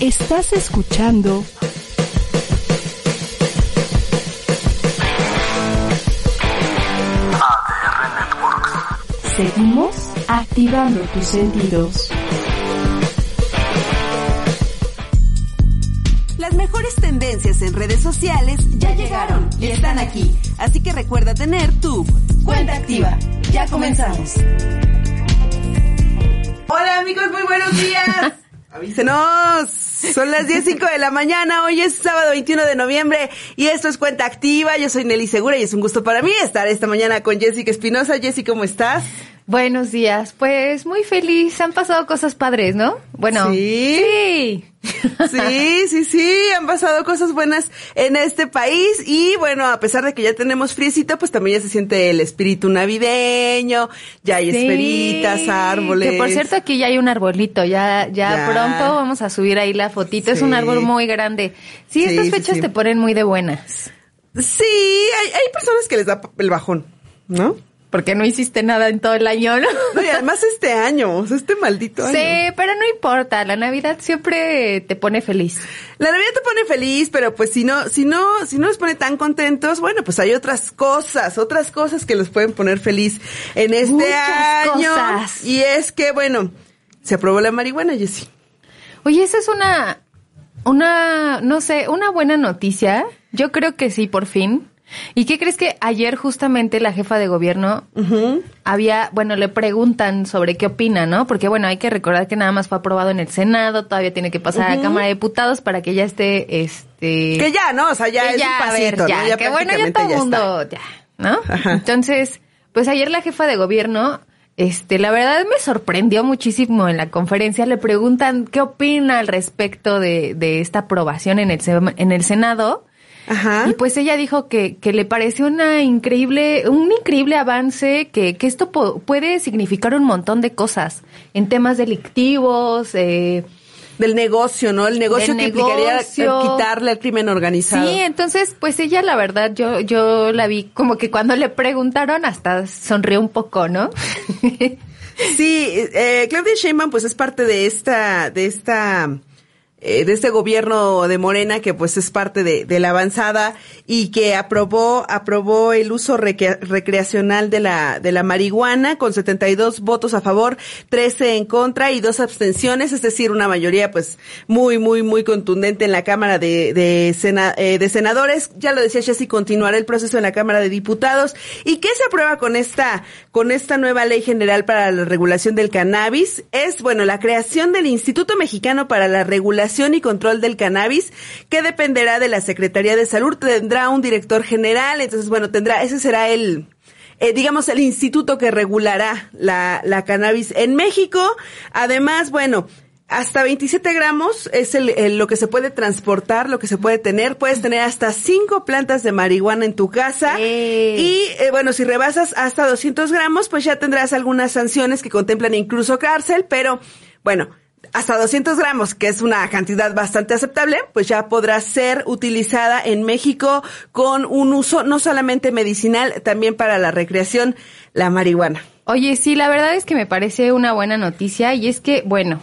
Estás escuchando ADR Networks. Seguimos activando tus sentidos. Las mejores tendencias en redes sociales ya llegaron y están aquí. Así que recuerda tener tu cuenta activa. Ya comenzamos. Hola amigos, muy buenos días. Avísenos. Son las 10.05 de la mañana, hoy es sábado 21 de noviembre y esto es Cuenta Activa. Yo soy Nelly Segura y es un gusto para mí estar esta mañana con Jessica Espinosa. Jessy, ¿cómo estás? Buenos días, pues muy feliz, han pasado cosas padres, ¿no? Bueno, ¿Sí? sí. Sí, sí, sí, han pasado cosas buenas en este país y bueno, a pesar de que ya tenemos friecito, pues también ya se siente el espíritu navideño, ya hay Sí. esferitas, árboles. Que por cierto aquí ya hay un arbolito, ya, ya, Ya. pronto vamos a subir ahí la fotito, es un árbol muy grande. Sí, Sí, estas fechas te ponen muy de buenas. Sí, hay, hay personas que les da el bajón, ¿no? Porque no hiciste nada en todo el año, ¿no? No, y además este año, o sea, este maldito año. Sí, pero no importa, la Navidad siempre te pone feliz. La Navidad te pone feliz, pero pues si no, si no, si no los pone tan contentos, bueno, pues hay otras cosas, otras cosas que los pueden poner feliz en este Muchas año. cosas. Y es que, bueno, se aprobó la marihuana, Jessy. Oye, esa es una, una, no sé, una buena noticia. Yo creo que sí, por fin. ¿Y qué crees que ayer justamente la jefa de gobierno había, bueno, le preguntan sobre qué opina, ¿no? Porque bueno, hay que recordar que nada más fue aprobado en el Senado, todavía tiene que pasar a la Cámara de Diputados para que ya esté, este... Que ya, ¿no? O sea, ya es un a ver, pasito, ya, ¿no? Ya que bueno, ya todo el ya mundo, ya, ¿no? Ajá. Entonces, pues ayer la jefa de gobierno, este, la verdad me sorprendió muchísimo en la conferencia. Le preguntan qué opina al respecto de, de esta aprobación en el, en el Senado. Ajá. Y pues ella dijo que, que le pareció una increíble, un increíble avance, que, que esto puede significar un montón de cosas en temas delictivos, eh, Del negocio, ¿no? El negocio que implicaría quitarle al crimen organizado. Sí, entonces, pues ella, la verdad, yo, yo la vi como que cuando le preguntaron hasta sonrió un poco, ¿no? Sí, eh, Claudia Sheinbaum pues es parte de esta, de esta, eh, de este gobierno de Morena que pues es parte de, la avanzada y que aprobó, aprobó el uso recre- recreacional de la, de la marihuana con 72 votos a favor, 13 en contra y dos abstenciones, es decir, una mayoría pues muy, muy, muy contundente en la Cámara de, de, sena- eh, de Senadores. Ya lo decía Jessy, continuará el proceso en la Cámara de Diputados. ¿Y qué se aprueba con esta, con esta nueva ley general para la regulación del cannabis? Es, bueno, la creación del Instituto Mexicano para la Regulación y Control del Cannabis, que dependerá de la Secretaría de Salud, tendrá un director general, entonces, bueno, tendrá, ese será el, eh, digamos, el instituto que regulará la, la cannabis en México. Además, bueno, hasta 27 gramos es el, el- lo que se puede transportar, lo que se puede tener. Puedes tener hasta 5 plantas de marihuana en tu casa. Y eh, bueno, si rebasas hasta 200 gramos, pues ya tendrás algunas sanciones que contemplan incluso cárcel, pero bueno. Hasta 200 gramos, que es una cantidad bastante aceptable, pues ya podrá ser utilizada en México con un uso no solamente medicinal, también para la recreación, la marihuana. Oye, sí, la verdad es que me parece una buena noticia y es que, bueno,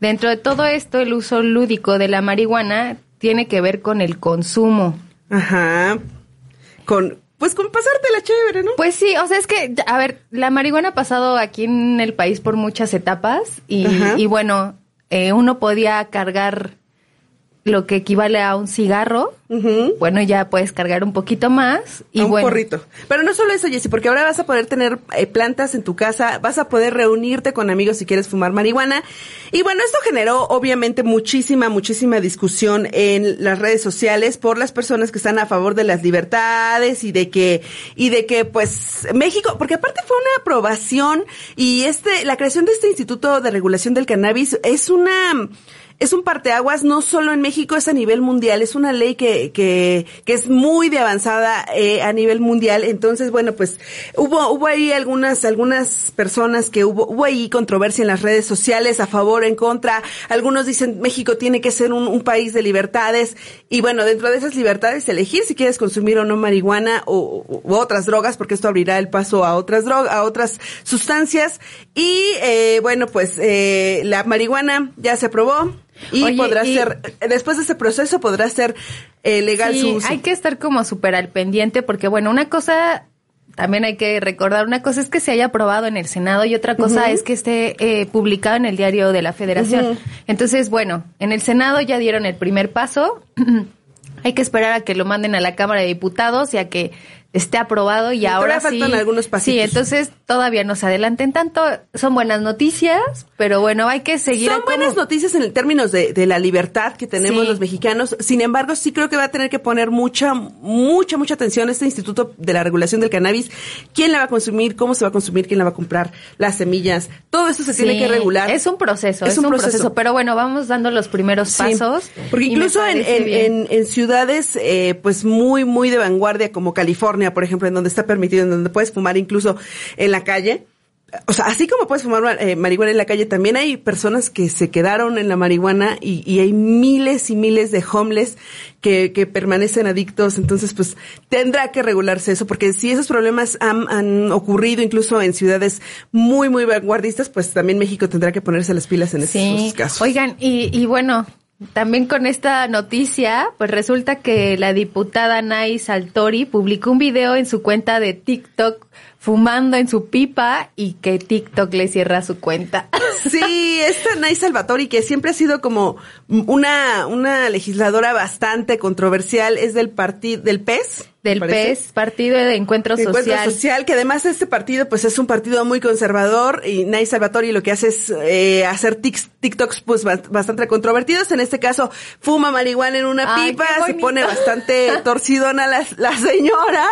dentro de todo esto, el uso lúdico de la marihuana tiene que ver con el consumo. Ajá. Con, pues con pasártela chévere, ¿no? Pues sí, o sea, es que, a ver, la marihuana ha pasado aquí en el país por muchas etapas y, y bueno, eh, uno podía cargar lo que equivale a un cigarro. Ujú. Bueno, ya puedes cargar un poquito más y a un bueno. porrito. Pero no solo eso, Jessy, porque ahora vas a poder tener eh, plantas en tu casa, vas a poder reunirte con amigos si quieres fumar marihuana. Y bueno, esto generó obviamente muchísima, muchísima discusión en las redes sociales por las personas que están a favor de las libertades y de que, y de que pues México, porque aparte fue una aprobación y este, la creación de este Instituto de Regulación del Cannabis es una, es un parteaguas no solo en México, es a nivel mundial, es una ley que, que, que es muy de avanzada eh, a nivel mundial. Entonces, bueno, pues hubo, hubo ahí algunas, algunas personas que hubo, hubo ahí controversia en las redes sociales a favor, en contra. Algunos dicen México tiene que ser un, un país de libertades. Y bueno, dentro de esas libertades, elegir si quieres consumir o no marihuana o, u otras drogas, porque esto abrirá el paso a otras drogas, a otras sustancias. Y eh, bueno, pues eh, la marihuana ya se aprobó. Y Oye, podrá y- ser, después de ese proceso podrá ser eh, legal Sí, su uso. hay que estar como súper al pendiente porque, bueno, una cosa, también hay que recordar, una cosa es que se haya aprobado en el Senado y otra cosa es que esté eh, publicado en el diario de la Federación. Entonces, bueno, en el Senado ya dieron el primer paso. hay que esperar a que lo manden a la Cámara de Diputados y a que esté aprobado y Sí, ahora sí. faltan algunos pasitos. Sí, entonces todavía no se adelanten tanto. Son buenas noticias, pero bueno, hay que seguir. Son buenas noticias en términos de, de la libertad que tenemos Sí. los mexicanos. Sin embargo, sí creo que va a tener que poner mucha, mucha, mucha atención este Instituto de la Regulación del Cannabis. ¿Quién la va a consumir? ¿Cómo se va a consumir? ¿Quién la va a comprar? Las semillas. Todo eso se tiene que regular. Es un proceso, es, un, proceso. Pero bueno, vamos dando los primeros Sí, pasos. Porque y incluso en, en ciudades eh, pues muy, muy de vanguardia como California, por ejemplo, en donde está permitido, en donde puedes fumar incluso en la calle. O sea, así como puedes fumar eh, marihuana en la calle, también hay personas que se quedaron en la marihuana y, y hay miles y miles de homeless que, que permanecen adictos. Entonces, pues tendrá que regularse eso, porque si esos problemas han, han ocurrido incluso en ciudades muy, muy vanguardistas, pues también México tendrá que ponerse las pilas en Sí. esos casos. Oigan, y, y bueno, también con esta noticia, pues resulta que la diputada Nay Saltori publicó un video en su cuenta de TikTok fumando en su pipa y que TikTok le cierra su cuenta. Sí, esta Nay Salvatori, que siempre ha sido como una, una legisladora bastante controversial, es del partido, del PES. Del parece. PES, Partido de Encuentro De Encuentro Social. social, que además este partido pues es un partido muy conservador y Nay Salvatori lo que hace es eh, hacer tics- TikToks pues ba- bastante controvertidos. En este caso, fuma marihuana en una Ay, pipa, se pone bastante torcidona la, la señora.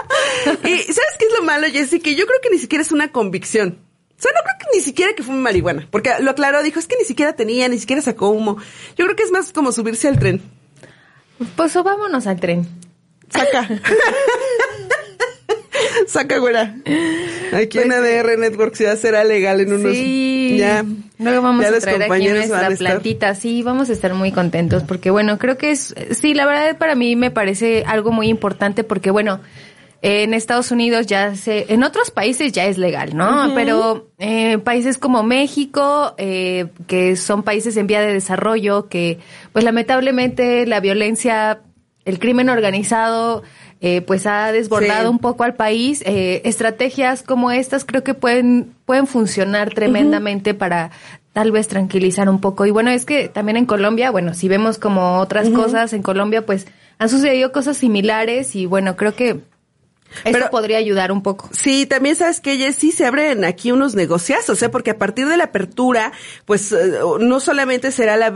Y ¿sabes qué es lo malo, Jessy? Que yo creo que ni siquiera es una convicción. O sea, no creo que ni siquiera que fume marihuana, porque lo aclaró, dijo, es que ni siquiera tenía, ni siquiera sacó humo. Yo creo que es más como subirse al tren. Pues vámonos al tren. Saca. Saca, güera. Aquí en Pues, ADR Network ya será legal en unos... Sí. Ya. Luego vamos ya a traer aquí nuestra a plantita. Sí, vamos a estar muy contentos porque, bueno, creo que es, sí, la verdad para mí me parece algo muy importante porque, bueno, en Estados Unidos ya se, en otros países ya es legal, ¿no? Pero eh, países como México, eh, que son países en vía de desarrollo, que, pues lamentablemente la violencia, el crimen organizado, eh, pues ha desbordado Sí. un poco al país. Eh, estrategias como estas creo que pueden, pueden funcionar tremendamente para tal vez tranquilizar un poco. Y bueno, es que también en Colombia, bueno, si vemos como otras cosas, en Colombia pues han sucedido cosas similares y bueno, creo que Pero- podría ayudar un poco. Sí, también sabes que Jessy se abren aquí unos negociazos, ¿eh? Porque a partir de la apertura, pues eh, no solamente será la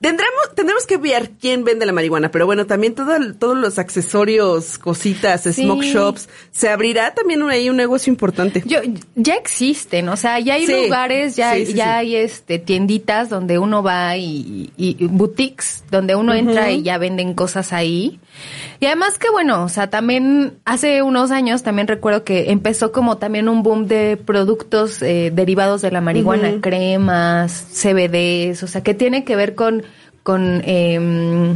Tendremos, tendremos que ver quién vende la marihuana, pero bueno, también todo, todos los accesorios, cositas, Sí. smoke shops, se abrirá también un- ahí un negocio importante. Yo, ya existen, o sea, ya hay Sí, lugares, ya, sí, ya hay este tienditas donde uno va y, y- y boutiques donde uno entra y ya venden cosas ahí. Y además que bueno, o sea, también hace unos años también recuerdo que empezó como también un boom de productos eh, derivados de la marihuana, cremas, CBDs, o sea, que tiene que ver con con em,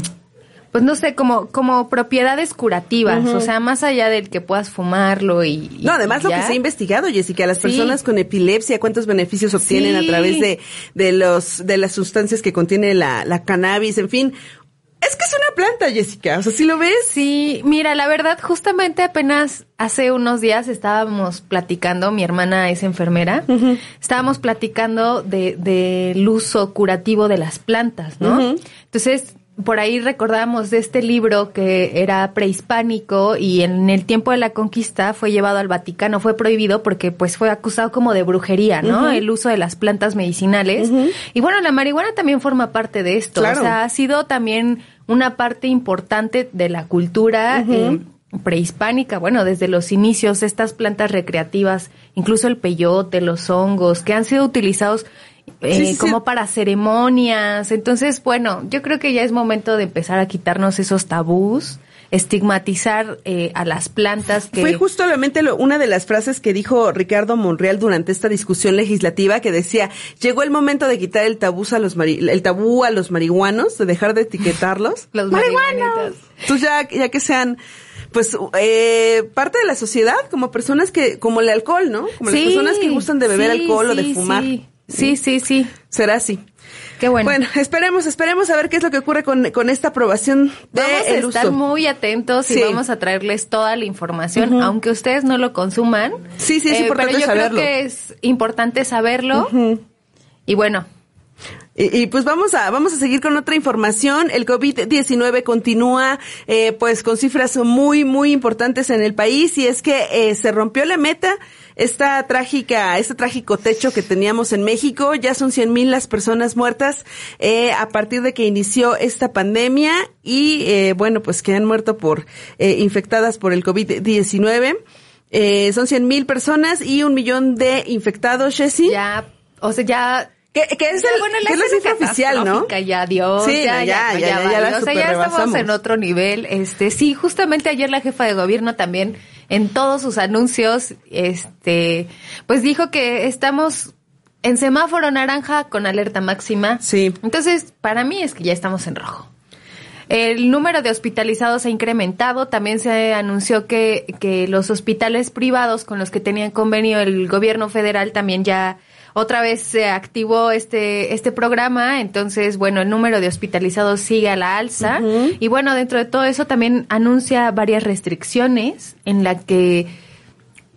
pues no sé, como, como propiedades curativas, o sea, más allá del que puedas fumarlo y... y- No, además y lo que se ha investigado, Jessica, las Sí. personas con epilepsia, cuántos beneficios obtienen Sí. a través de, de los, de las sustancias que contiene la, la cannabis, en fin. Es que es una planta, Jessica. O sea, si lo ves, Sí, mira, la verdad, justamente apenas hace unos días estábamos platicando, mi hermana es enfermera, estábamos platicando de, del uso curativo de las plantas, ¿no? Entonces, por ahí recordábamos de este libro que era prehispánico y en el tiempo de la conquista fue llevado al Vaticano, fue prohibido porque pues fue acusado como de brujería, ¿no? El uso de las plantas medicinales. Y bueno, la marihuana también forma parte de esto, Claro. o sea, ha sido también una parte importante de la cultura eh, prehispánica, bueno, desde los inicios, estas plantas recreativas, incluso el peyote, los hongos, que han sido utilizados eh, Sí, sí, sí. como para ceremonias. Entonces, bueno, yo creo que ya es momento de empezar a quitarnos esos tabús, estigmatizar eh, a las plantas que... Fue justamente lo- una de las frases que dijo Ricardo Monreal durante esta discusión legislativa que decía, llegó el momento de quitar el tabú a los mari- el tabú a los marihuanos, de dejar de etiquetarlos. Los ¡Marihuanos! Entonces ya, ya que sean pues eh, parte de la sociedad, como personas que, como el alcohol, ¿no? Como las personas que gustan de beber sí, alcohol o de sí, fumar. Sí, sí, sí. Será así. Qué bueno. Bueno, esperemos, esperemos a ver qué es lo que ocurre con, con esta aprobación de Vamos a el estar uso. muy atentos Sí. y vamos a traerles toda la información, aunque ustedes no lo consuman. Sí, sí, es Eh, importante pero yo saberlo. creo que es importante saberlo. Y bueno, Y, pues vamos a vamos a seguir con otra información. El COVID-19 continúa eh, pues con cifras muy muy importantes en el país y es que eh, se rompió la meta. Esta trágica, este trágico techo que teníamos en México, ya son 100 mil las personas muertas eh, a partir de que inició esta pandemia y eh, bueno pues que han muerto por eh, infectadas por el COVID-19. Eh, son 100 mil personas y un millón de infectados, Jessie. ya, o sea, ya Que, que es, Ya, el- bueno, que es la cifra oficial, ¿no? Ya, Dios. Sí, ya, ya, ya, ya, ya, ya, la. O sea, ya estamos en otro nivel. Este, sí, justamente ayer la jefa de gobierno también, en todos sus anuncios, este, pues dijo que estamos en semáforo naranja con alerta máxima. Sí. Entonces, para mí es que ya estamos en rojo. El número de hospitalizados ha incrementado. También se anunció que, que los hospitales privados con los que tenían convenio el gobierno federal también ya otra vez se activó este, este programa. Entonces, bueno, el número de hospitalizados sigue a la alza. Y bueno, dentro de todo eso también anuncia varias restricciones en la que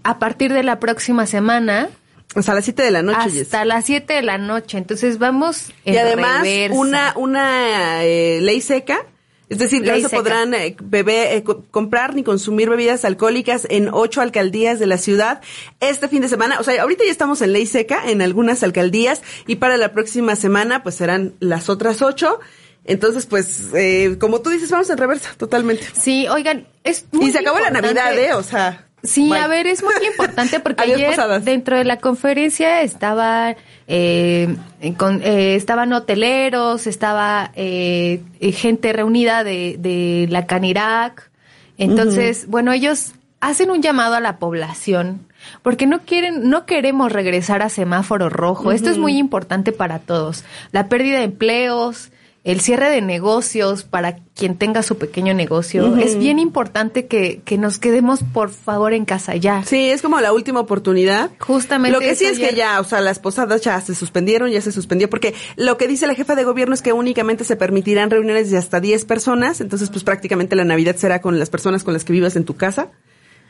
a partir de la próxima semana Hasta las 7 de la noche. Hasta las 7 de la noche. Entonces vamos en Y además, reversa. una, una eh, ley seca. Es decir, no se seca. podrán eh, bebe- eh, co- comprar ni consumir bebidas alcohólicas en ocho alcaldías de la ciudad este fin de semana. O sea, ahorita ya estamos en ley seca en algunas alcaldías y para la próxima semana pues serán las otras ocho. Entonces, pues, eh, como tú dices, vamos en reversa, totalmente. Sí, oigan, es muy y se acabó la Navidad, ¿eh? O sea. Sí, bye. a ver, es muy importante porque ayer posadas. dentro de la conferencia estaba eh, con- eh, estaban hoteleros, estaba eh, eh, gente reunida de, de la Canirac. Entonces, bueno, ellos hacen un llamado a la población porque no quieren, no queremos regresar a semáforo rojo. Esto es muy importante para todos. La pérdida de empleos, el cierre de negocios para quien tenga su pequeño negocio. Es bien importante que, que nos quedemos, por favor, en casa ya. Sí, es como la última oportunidad. Justamente Lo que sí es que ya, o sea, las posadas ya se suspendieron, ya se suspendió, porque lo que dice la jefa de gobierno es que únicamente se permitirán reuniones de hasta 10 personas, entonces pues prácticamente la Navidad será con las personas con las que vivas en tu casa.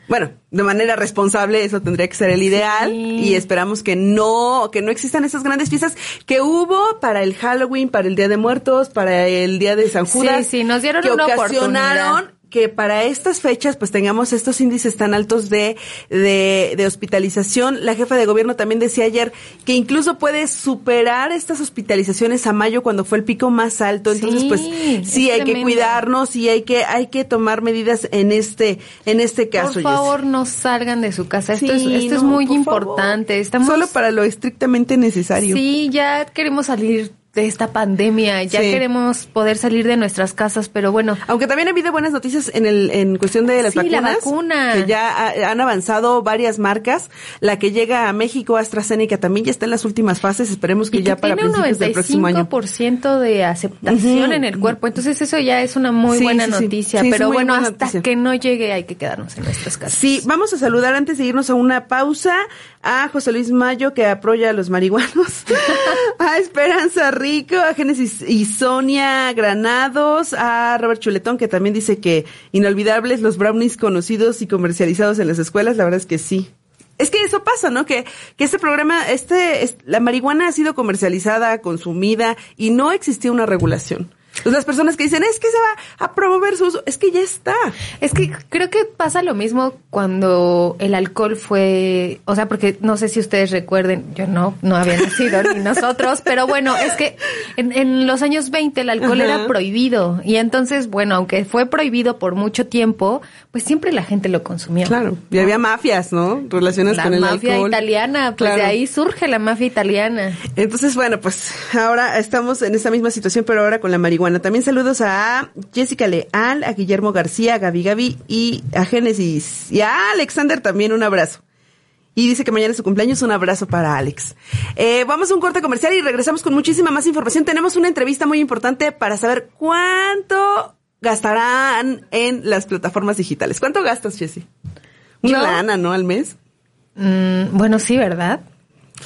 Bueno, de manera responsable, eso tendría que ser el ideal Sí. y esperamos que no, que no existan esas grandes fiestas que hubo para el Halloween, para el Día de Muertos, para el Día de San Sí, Judas. sí, nos dieron que una ocasionaron oportunidad. Que para estas fechas pues tengamos estos índices tan altos de, de, de hospitalización. La jefa de gobierno también decía ayer que incluso puede superar estas hospitalizaciones a mayo cuando fue el pico más alto. Entonces Sí, pues es sí hay que cuidarnos y hay que, hay que tomar medidas en este, en este caso. Por favor, no salgan de su casa. Esto, es, esto es muy importante. favor. Estamos Solo para lo estrictamente necesario. Sí, ya queremos salir de esta pandemia, ya Sí. queremos poder salir de nuestras casas, pero bueno, Aunque también ha habido buenas noticias en el en cuestión de las Sí, la vacunas. vacuna. Que ya ha- han avanzado varias marcas. La que llega a México, AstraZeneca, también ya está en las últimas fases. Esperemos que y ya que para tiene un principios del próximo año. 95% de aceptación en el cuerpo, entonces eso ya es una muy Sí, buena noticia, pero bueno, hasta noticia. que no llegue hay que quedarnos en nuestras casas. Sí, vamos a saludar antes de irnos a una pausa a José Luis Mayo que apoya a los marihuanos, a Esperanza Rico, a Génesis y Sonia Granados, a Robert Chuletón que también dice que inolvidables los brownies conocidos y comercializados en las escuelas, la verdad es que sí. Es que eso pasa, ¿no? Que, que este programa, este, es- la marihuana ha sido comercializada, consumida y no existía una regulación. Entonces las personas que dicen, es que se va a promover su uso, es que ya está. Es que creo que pasa lo mismo cuando el alcohol fue, o sea, porque no sé si ustedes recuerden, yo no, no había nacido ni nosotros, pero bueno, es que en, en los años 20 el alcohol Ajá. era prohibido y entonces, bueno, aunque fue prohibido por mucho tiempo, pues siempre la gente lo consumía. Claro, y había mafias, ¿no? Relacionadas La con el mafia alcohol. italiana, pues de Claro. ahí surge la mafia italiana. Entonces, bueno, pues ahora estamos en esa misma situación, pero ahora con la marihuana. También saludos a Jessica Leal, a Guillermo García, a Gaby Gaby y a Génesis. Y a Alexander también un abrazo. Y dice que mañana es su cumpleaños, un abrazo para Alex. Eh, vamos a un corte comercial y regresamos con muchísima más información. Tenemos una entrevista muy importante para saber cuánto gastarán en las plataformas digitales. ¿Cuánto gastas, Jessy? Una lana, ¿no? Al mes. Mm, bueno, sí, ¿verdad?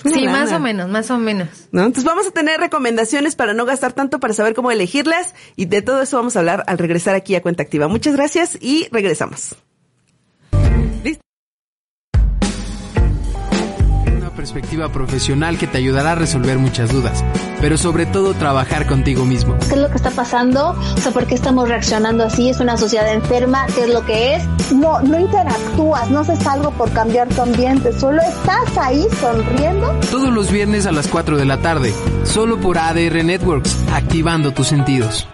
Sí, más o menos, más o menos. ¿no? Entonces vamos a tener recomendaciones para no gastar tanto, para saber cómo elegirlas y de todo eso vamos a hablar al regresar aquí a Cuenta Activa. Muchas gracias y regresamos. Perspectiva profesional que te ayudará a resolver muchas dudas, pero sobre todo trabajar contigo mismo. ¿Qué es lo que está pasando? O sea, ¿por qué estamos reaccionando así? ¿Es una sociedad enferma? ¿Qué es lo que es? No, no interactúas, no haces algo por cambiar tu ambiente, solo estás ahí sonriendo. Todos los viernes a las 4 de la tarde, solo por ADR Networks, activando tus sentidos.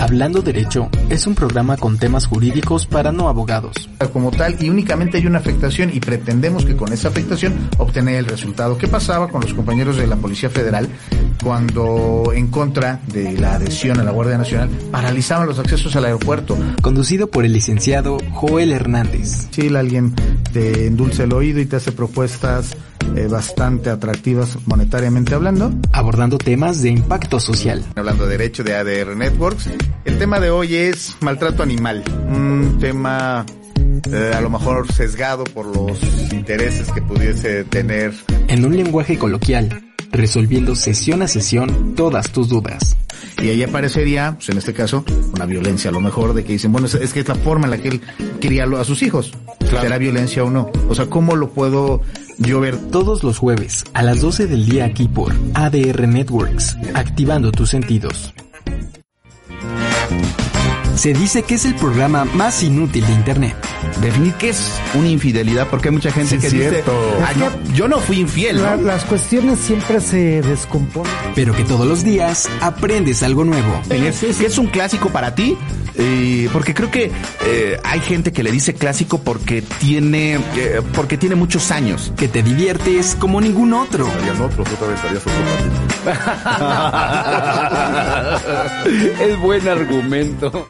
Hablando Derecho es un programa con temas jurídicos para no abogados. como tal y únicamente hay una afectación y pretendemos que con esa afectación obtener el resultado. ¿Qué pasaba con los compañeros de la Policía Federal cuando en contra de la adhesión a la Guardia Nacional paralizaban los accesos al aeropuerto? Conducido por el licenciado Joel Hernández. Si alguien te endulce el oído y te hace propuestas eh, bastante atractivas monetariamente hablando. Abordando temas de impacto social. Hablando de derecho de ADR Networks, el tema de hoy es maltrato animal. Un tema eh, a lo mejor sesgado por los intereses que pudiese tener. En un lenguaje coloquial, resolviendo sesión a sesión todas tus dudas. Y ahí aparecería, pues en este caso, una violencia a lo mejor de que dicen, bueno, es, que es la forma en la que él quería lo- a sus hijos. ¿Será violencia o no? O sea, ¿cómo lo puedo yo ver? Todos los jueves a las 12 del día aquí por ADR Networks, activando tus sentidos. Se dice que es el programa más inútil de Internet. Definir qué es una infidelidad, porque hay mucha gente Sí, que dice. "Ah, no, yo no fui infiel, La- ¿no? las cuestiones siempre se descomponen. Pero que todos los días aprendes algo nuevo. Es, es un clásico para ti, Eh, porque creo que eh, hay gente que le dice clásico porque tiene, eh, porque tiene muchos años. Que te diviertes como ningún otro. es buen argumento.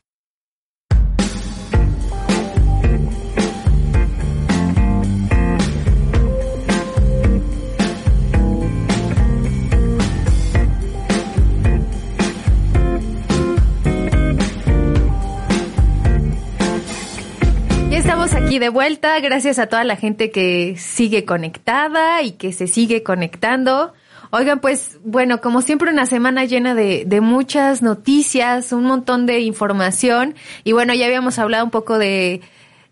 Aquí de vuelta, gracias a toda la gente que sigue conectada y que se sigue conectando. Oigan, pues bueno, como siempre una semana llena de, de muchas noticias, un montón de información y bueno, ya habíamos hablado un poco de,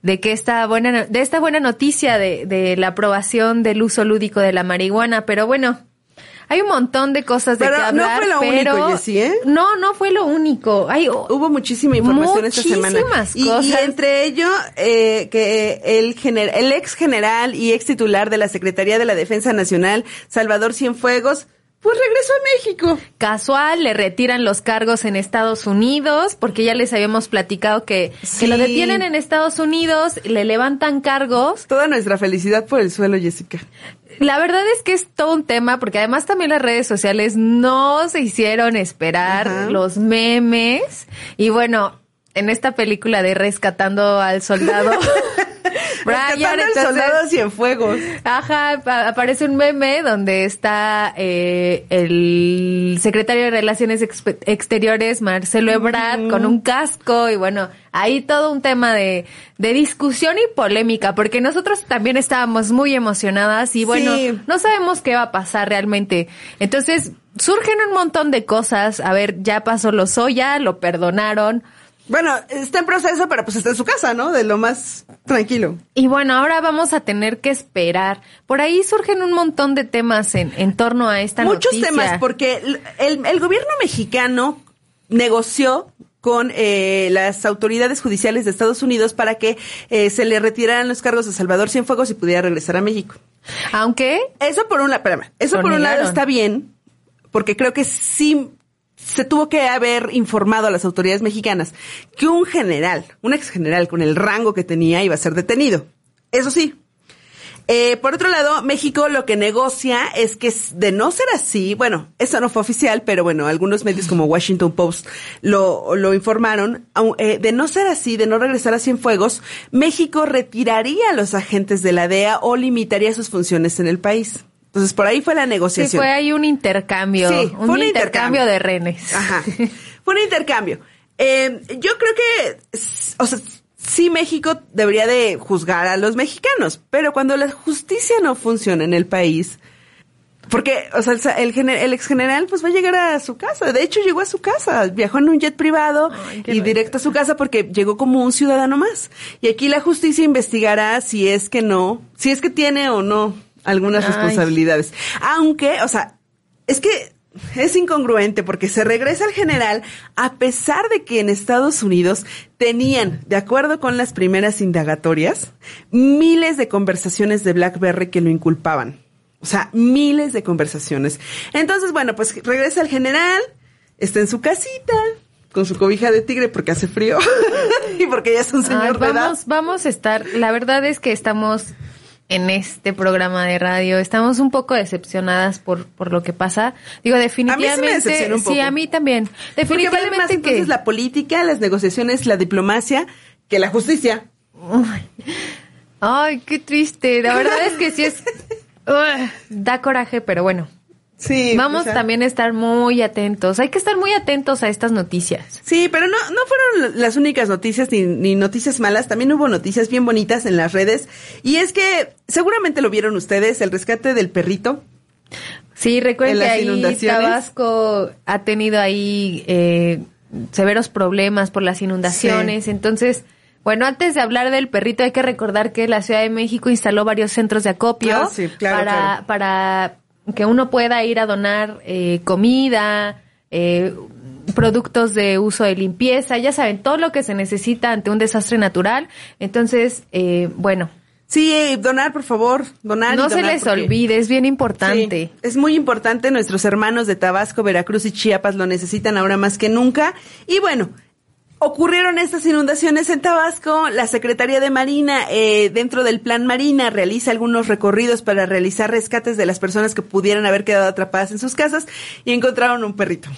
de que esta buena, de esta buena noticia de, de la aprobación del uso lúdico de la marihuana, pero bueno, hay un montón de cosas de Pero que no hablar, fue lo pero único, Jessie, ¿eh? no, no fue lo único. Hay, Hubo muchísima información esta semana. Muchísimas Y, y cosas. entre ello, eh, que el, gener- el ex general y ex titular de la Secretaría de la Defensa Nacional, Salvador Cienfuegos, pues regresó a México. casual, le retiran los cargos en Estados Unidos, porque ya les habíamos platicado que, Sí. que lo detienen en Estados Unidos, le levantan cargos. Toda nuestra felicidad por el suelo, Jessica. La verdad es que es todo un tema, porque además también las redes sociales no se hicieron esperar Ajá. los memes. Y bueno, en esta película de Rescatando al Soldado. Brian, entonces- soldado Cienfuegos. Ajá, pa- aparece un meme donde está eh, el secretario de Relaciones Exteriores, Marcelo Ebrard, con un casco y bueno, ahí todo un tema de, de discusión y polémica, porque nosotros también estábamos muy emocionadas y bueno, Sí. no sabemos qué va a pasar realmente. Entonces, surgen un montón de cosas. A ver, ya pasó lo Soya, lo perdonaron. Bueno, está en proceso, pero pues está en su casa, ¿no? De lo más tranquilo. Y bueno, ahora vamos a tener que esperar. Por ahí surgen un montón de temas en, en torno a esta Muchos noticia. temas, porque el, el- el gobierno mexicano negoció con eh, las autoridades judiciales de Estados Unidos para que eh, se le retiraran los cargos a Salvador Cienfuegos y pudiera regresar a México. Aunque Eso por un lado, eso por un lado está bien, porque creo que sí se tuvo que haber informado a las autoridades mexicanas que un general, un ex general con el rango que tenía iba a ser detenido. Eso sí. Eh, por otro lado, México lo que negocia es que de no ser así, bueno, eso no fue oficial, pero bueno, algunos medios como Washington Post lo, informaron, eh, de no ser así, de no regresar a Cienfuegos, México retiraría a los agentes de la DEA o limitaría sus funciones en el país. Entonces, por ahí fue la sí negociación. fue ahí un intercambio, Sí, un, fue un intercambio, intercambio. de renes. Ajá. Fue un intercambio. Eh, yo creo que, o sea, sí México debería de juzgar a los mexicanos, pero cuando la justicia no funciona en el país, porque, o sea, el, el, el ex general pues va a llegar a su casa. De hecho, llegó a su casa. Viajó en un jet privado y directo a su casa porque llegó como un ciudadano más. Y aquí la justicia investigará si es que no, si es que tiene o no algunas Ay. responsabilidades. Aunque, o sea, es que es incongruente porque se regresa al general a pesar de que en Estados Unidos tenían, de acuerdo con las primeras indagatorias, miles de conversaciones de BlackBerry que lo inculpaban. O sea, miles de conversaciones. Entonces, bueno, pues regresa el general, está en su casita, con su cobija de tigre porque hace frío y porque ya es un señor Ay, de edad. vamos, vamos a estar, la verdad es que estamos en este programa de radio, estamos un poco decepcionadas por, por lo que pasa. Digo, definitivamente, decepciona un sí, poco. a mí también. Porque vale más Definitivamente entonces que la política, las negociaciones, la diplomacia que la justicia. Ay, qué triste. La verdad es que sí es da coraje, pero bueno. Sí. Vamos o sea. también a estar muy atentos. Hay que estar muy atentos a estas noticias. Sí, pero no, no fueron las únicas noticias ni, ni noticias malas. También hubo noticias bien bonitas en las redes. Y es que seguramente lo vieron ustedes, el rescate del perrito. Sí, recuerden En que ahí. Tabasco ha tenido ahí eh, severos problemas por las inundaciones. Entonces, bueno, antes de hablar del perrito, hay que recordar que la Ciudad de México instaló varios centros de acopio Ah, sí, claro, para, claro. para que uno pueda ir a donar eh, comida, eh, productos de uso de limpieza, ya saben, todo lo que se necesita ante un desastre natural. Entonces, eh, bueno. Sí, eh, donar, por favor, donar. y No se les porque- olvide, es bien importante. Sí, es muy importante. Nuestros hermanos de Tabasco, Veracruz y Chiapas lo necesitan ahora más que nunca. Y bueno, ocurrieron estas inundaciones en Tabasco. La Secretaría de Marina, eh, dentro del Plan Marina, realiza algunos recorridos para realizar rescates de las personas que pudieran haber quedado atrapadas en sus casas y encontraron un perrito.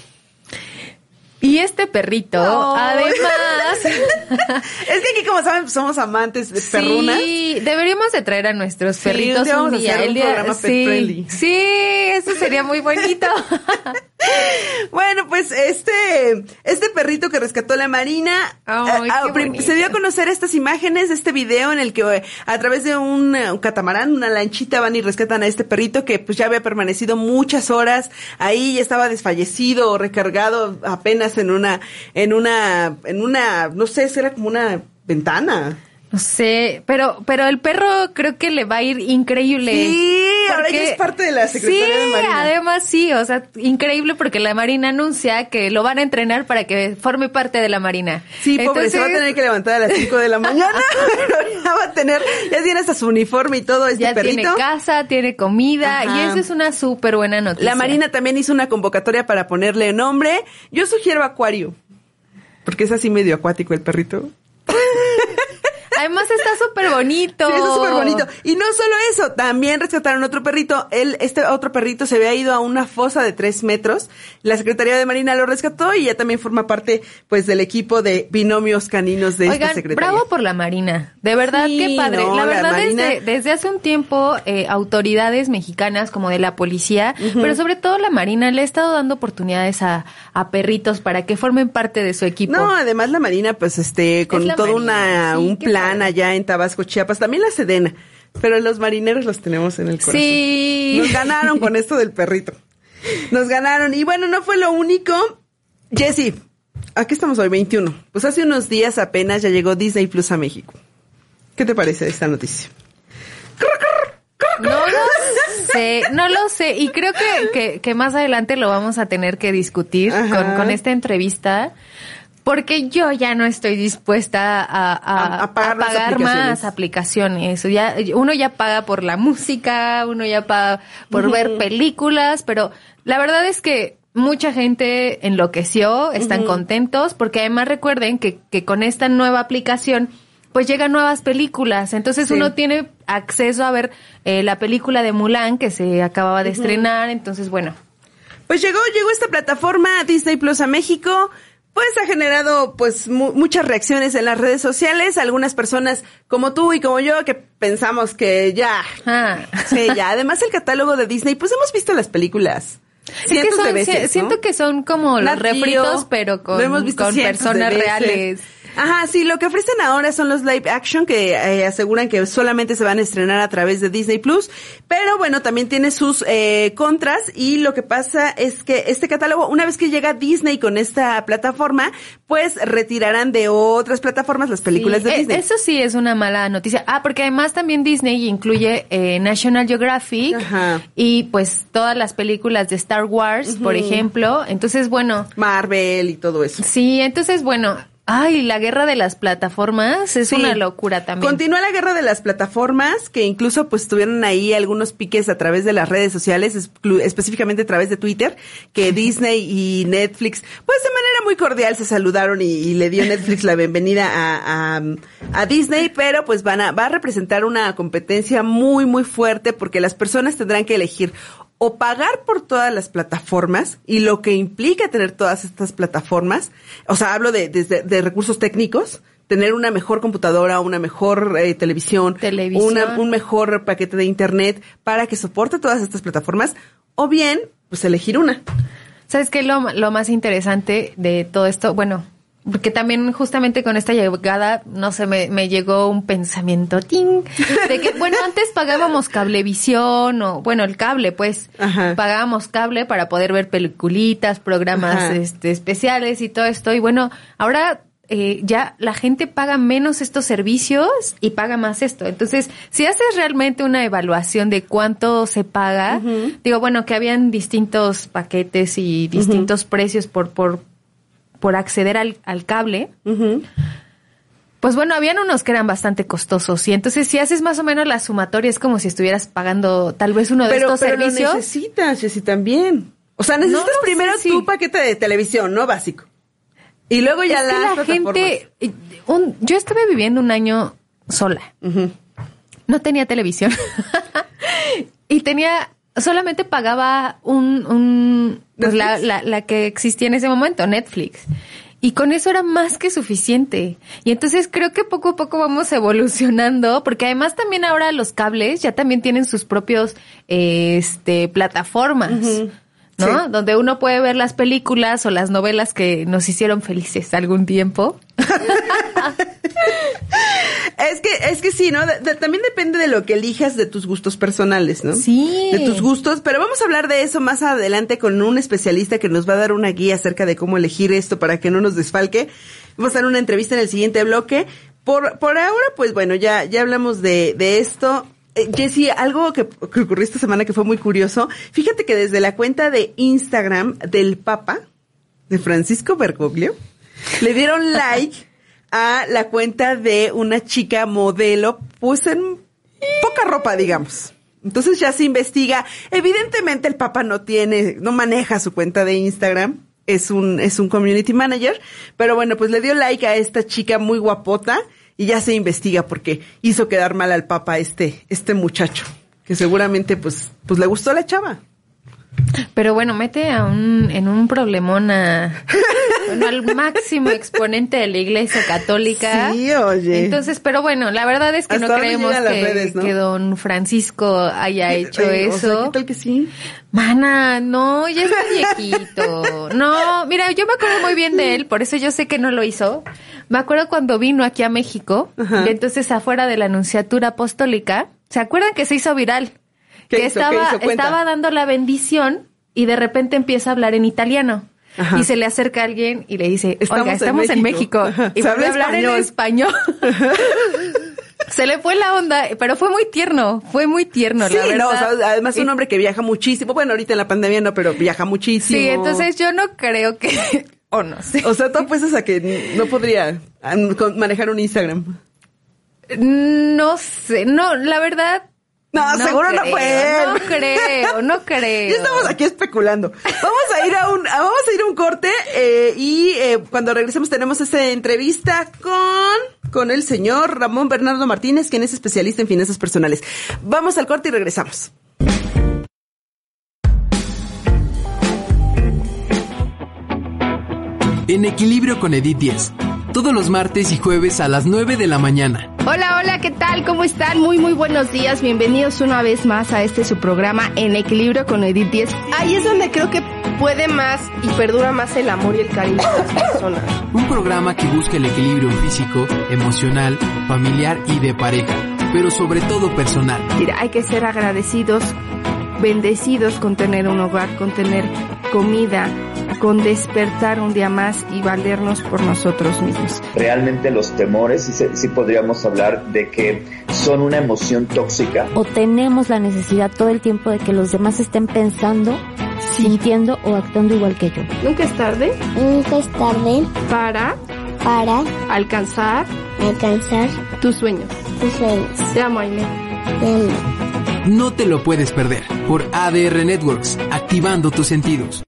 Y este perrito, además, Es que aquí, como saben, somos amantes de perrunas. sí, deberíamos de traer a nuestros Sí, perritos un día un día. un día- sí, sí, eso sería muy bonito. Bueno, pues este, este perrito que rescató la Marina, Ay, eh, ah, se dio a conocer estas imágenes este video en el que eh, a través de un, eh, un catamarán, una lanchita van y rescatan a este perrito que pues ya había permanecido muchas horas ahí, ya estaba desfallecido o recargado apenas en una, en una, en una, no sé, si era como una ventana. No sé, pero, pero el perro creo que le va a ir increíble. Sí, ahora ya es parte de la Secretaría sí, de Marina. además sí, o sea, increíble porque la Marina anuncia que lo van a entrenar para que forme parte de la Marina. Sí, pobre, se va a Entonces, tener que levantar a las 5 de la mañana, pero ya va a tener, ya tiene hasta su uniforme y todo este Ya perrito. tiene casa, tiene comida Ajá. y eso es una súper buena noticia. La Marina también hizo una convocatoria para ponerle nombre. Yo sugiero Acuario. Porque es así medio acuático el perrito. Además súper bonito. Sí, eso es súper bonito. Y no solo eso, también rescataron otro perrito. Él, este otro perrito se había ido a una fosa de tres metros. La Secretaría de Marina lo rescató y ya también forma parte, pues, del equipo de binomios caninos de Oigan, esta Secretaría. bravo por la Marina. De verdad, Sí, qué padre. no, la la verdad, Marina- desde, desde hace un tiempo, eh, autoridades mexicanas como de la policía, pero sobre todo la Marina, le ha estado dando oportunidades a, a perritos para que formen parte de su equipo. No, además la Marina, pues, este, con la todo Marina, una, sí, un plan padre. allá en Tabasco, Chiapas, también la Sedena. Pero los marineros los tenemos en el corazón. Sí. Nos ganaron con esto del perrito. Nos ganaron. Y bueno, no fue lo único. Jessy, aquí estamos hoy, 21. Pues hace unos días apenas ya llegó Disney Plus a México. ¿Qué te parece esta noticia? No lo sé, no lo sé. Y creo que, que, que más adelante lo vamos a tener que discutir con esta entrevista. Porque yo ya no estoy dispuesta a, a- A- a pagar a las pagar aplicaciones. más aplicaciones. Ya, uno ya paga por la música, uno ya paga por ver películas, pero la verdad es que mucha gente enloqueció, están contentos, porque además recuerden que, que con esta nueva aplicación pues llegan nuevas películas. Entonces Sí. uno tiene acceso a ver eh, la película de Mulan que se acababa de estrenar. Entonces, bueno. Pues llegó, llegó esta plataforma Disney Plus a México. Pues ha generado pues mu- muchas reacciones en las redes sociales. Algunas personas como tú y como yo que pensamos que ya, Ah. sí, ya. Además el catálogo de Disney, pues hemos visto las películas. Que cientos son- de veces, si- ¿no? siento que son como los refritos, pero con, hemos visto personas reales. Ajá, sí, lo que ofrecen ahora son los live action que eh, aseguran que solamente se van a estrenar a través de Disney Plus, pero bueno, también tiene sus eh, contras y lo que pasa es que este catálogo, una vez que llega Disney con esta plataforma, pues retirarán de otras plataformas las películas Sí, de eh, Disney. Eso sí es una mala noticia. Ah, porque además también Disney incluye eh, National Geographic y pues todas las películas de Star Wars, por ejemplo. Entonces, bueno. Marvel y todo eso. Sí, entonces, bueno. Ay, la guerra de las plataformas es Sí. una locura también. Continúa la guerra de las plataformas, que incluso pues tuvieron ahí algunos piques a través de las redes sociales, específicamente a través de Twitter, que Disney y Netflix, pues de manera muy cordial se saludaron y, y le dio Netflix la bienvenida a, a, a Disney, pero pues van a, va a representar una competencia muy, muy fuerte porque las personas tendrán que elegir o pagar por todas las plataformas y lo que implica tener todas estas plataformas, o sea, hablo de, de recursos técnicos, tener una mejor computadora, una mejor eh, televisión, Televisión. una- un mejor paquete de internet para que soporte todas estas plataformas, o bien, pues elegir una. ¿Sabes qué? lo más interesante de todo esto, bueno, porque también justamente con esta llegada, no sé, me, me llegó un pensamiento, ¡ting! de que, bueno, antes pagábamos cablevisión o, bueno, el cable, pues, pagábamos cable para poder ver peliculitas, programas Ajá. este, especiales y todo esto, y bueno, ahora eh, ya la gente paga menos estos servicios y paga más esto. Entonces, si haces realmente una evaluación de cuánto se paga, digo, bueno, que habían distintos paquetes y distintos precios por, por, por acceder al, al cable. Pues bueno, habían unos que eran bastante costosos y entonces si haces más o menos la sumatoria es como si estuvieras pagando tal vez uno de Pero, estos pero lo servicios. necesitas, Jessy, también. O sea, necesitas No, primero sí. tu paquete de televisión, ¿no? Básico. Y luego ya Es que las la gente, un- yo estuve viviendo un año sola. No tenía televisión. y tenía, solamente pagaba un, un pues la, la, la que existía en ese momento, Netflix. Y con eso era más que suficiente. Y entonces creo que poco a poco vamos evolucionando, porque además también ahora los cables ya también tienen sus propios, este, plataformas. ¿no? Sí. Donde uno puede ver las películas o las novelas que nos hicieron felices algún tiempo. Es que, es que sí, ¿no? De- de- también depende de lo que elijas de tus gustos personales, ¿no? Sí. De tus gustos, pero vamos a hablar de eso más adelante con un especialista que nos va a dar una guía acerca de cómo elegir esto para que no nos desfalque. Vamos a dar una entrevista en el siguiente bloque. Por, por ahora, pues bueno, ya, ya hablamos de, de esto. Eh, Jessy, algo que, que ocurrió esta semana que fue muy curioso. Fíjate que desde la cuenta de Instagram del Papa, de Francisco Bergoglio, le dieron like a la cuenta de una chica modelo, pues en poca ropa, digamos. Entonces ya se investiga. Evidentemente el Papa no tiene, no maneja su cuenta de Instagram. Es un, es un community manager. Pero bueno, pues le dio like a esta chica muy guapota y ya se investiga porque hizo quedar mal al Papa este, este muchacho. Que seguramente pues, pues le gustó la chava. Pero bueno, mete a un, en un problemón a, bueno, al máximo exponente de la iglesia católica. Sí, oye. Entonces, pero bueno, la verdad es que Hasta no creemos que, redes, ¿no? que don Francisco haya hecho Ay, o sea, eso. ¿Qué tal que sí? Mana, no, ya está viejito. No, mira, yo me acuerdo muy bien de él, por eso yo sé que no lo hizo. Me acuerdo cuando vino aquí a México, Ajá. y entonces afuera de la Anunciatura Apostólica, ¿se acuerdan que se hizo viral? ¿Qué que hizo? ¿Qué estaba, hizo? Estaba dando la bendición y de repente empieza a hablar en italiano. Ajá. Y se le acerca a alguien y le dice, Estamos oiga, en estamos en México". México. Y habla hablar en español. se le fue la onda, pero fue muy tierno, fue muy tierno, Sí, la verdad. no, o sea, además un hombre que viaja muchísimo. Bueno, ahorita en la pandemia no, pero viaja muchísimo. Sí, entonces yo no creo que, o no sé. O sea, tú apuestas a que no podría manejar un Instagram. No sé, no, la verdad. No, seguro no fue él. No creo, no creo. Ya estamos aquí especulando. Vamos a ir a un, a- vamos a ir a un corte eh, y eh, cuando regresemos tenemos esta entrevista con, con el señor Ramón Bernardo Martínez, quien es especialista en finanzas personales. Vamos al corte y regresamos. En equilibrio con Edith 10. Todos los martes y jueves a las 9 de la mañana. Hola, hola, ¿qué tal? ¿Cómo están? Muy, muy buenos días. Bienvenidos una vez más a este su programa En Equilibrio con Edith 10. Ahí es donde creo que puede más y perdura más el amor y el cariño de las personas. Un programa que busca el equilibrio físico, emocional, familiar y de pareja, pero sobre todo personal. Mira, hay que ser agradecidos, bendecidos con tener un hogar, con tener comida, con despertar un día más y valernos por nosotros mismos. Realmente los temores, sí, podríamos hablar de que son una emoción tóxica. o tenemos la necesidad todo el tiempo de que los demás estén pensando, sintiendo o actuando igual que yo. Nunca es tarde Nunca es tarde para para alcanzar alcanzar tus sueños. tus sueños. Te amo, Aime. No te lo puedes perder por ADR Networks, activando tus sentidos.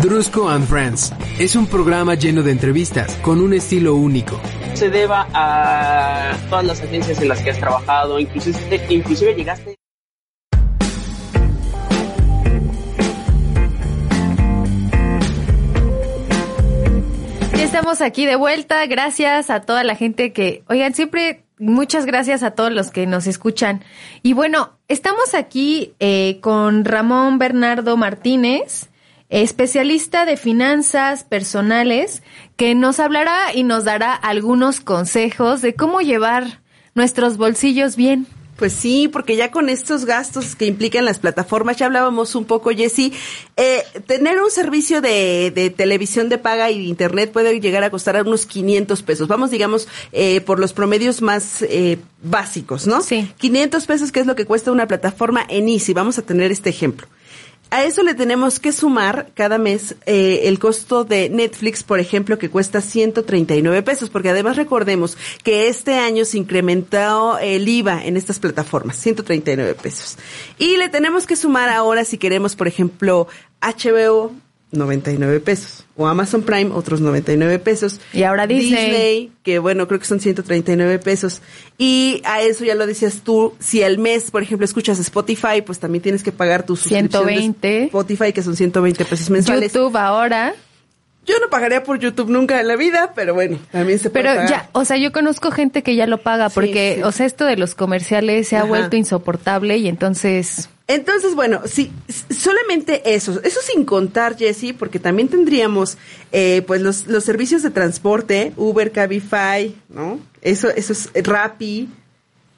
Drusco and Friends es un programa lleno de entrevistas con un estilo único. se deba a todas las agencias en las que has trabajado, inclusive, inclusive llegaste estamos aquí de vuelta. Gracias a toda la gente que, oigan, siempre muchas gracias a todos los que nos escuchan. Y bueno, estamos aquí eh, con Ramón Bernardo Martínez, especialista de finanzas personales, que nos hablará y nos dará algunos consejos de cómo llevar nuestros bolsillos bien. Pues sí, porque ya con estos gastos que implican las plataformas, ya hablábamos un poco, Jessy, eh, tener un servicio de, de televisión de paga y de internet puede llegar a costar unos 500 pesos. Vamos, digamos, eh, por los promedios más eh, básicos, ¿no? Sí. 500 pesos, que es lo que cuesta una plataforma en Easy. Vamos a tener este ejemplo. A eso le tenemos que sumar cada mes eh, el costo de Netflix, por ejemplo, que cuesta 139 pesos, porque además recordemos que este año se incrementó el IVA en estas plataformas, 139 pesos. Y le tenemos que sumar ahora, si queremos, por ejemplo, HBO, 99 pesos. O Amazon Prime, otros 99 pesos. Y ahora Disney. que bueno, creo que son 139 pesos. Y a eso ya lo decías tú, si al mes, por ejemplo, escuchas Spotify, pues también tienes que pagar tu suscripción de 120. Spotify, que son 120 pesos mensuales. YouTube ahora. Yo no pagaría por YouTube nunca en la vida, pero bueno, también se puede Pero pagar. ya, o sea, yo conozco gente que ya lo paga porque, sí. o sea, esto de los comerciales se ha vuelto insoportable y entonces... Entonces, bueno, sí, solamente eso, eso sin contar, Jesse, porque también tendríamos, eh, pues, los, los servicios de transporte, Uber, Cabify, ¿no? Eso, eso es Rappi.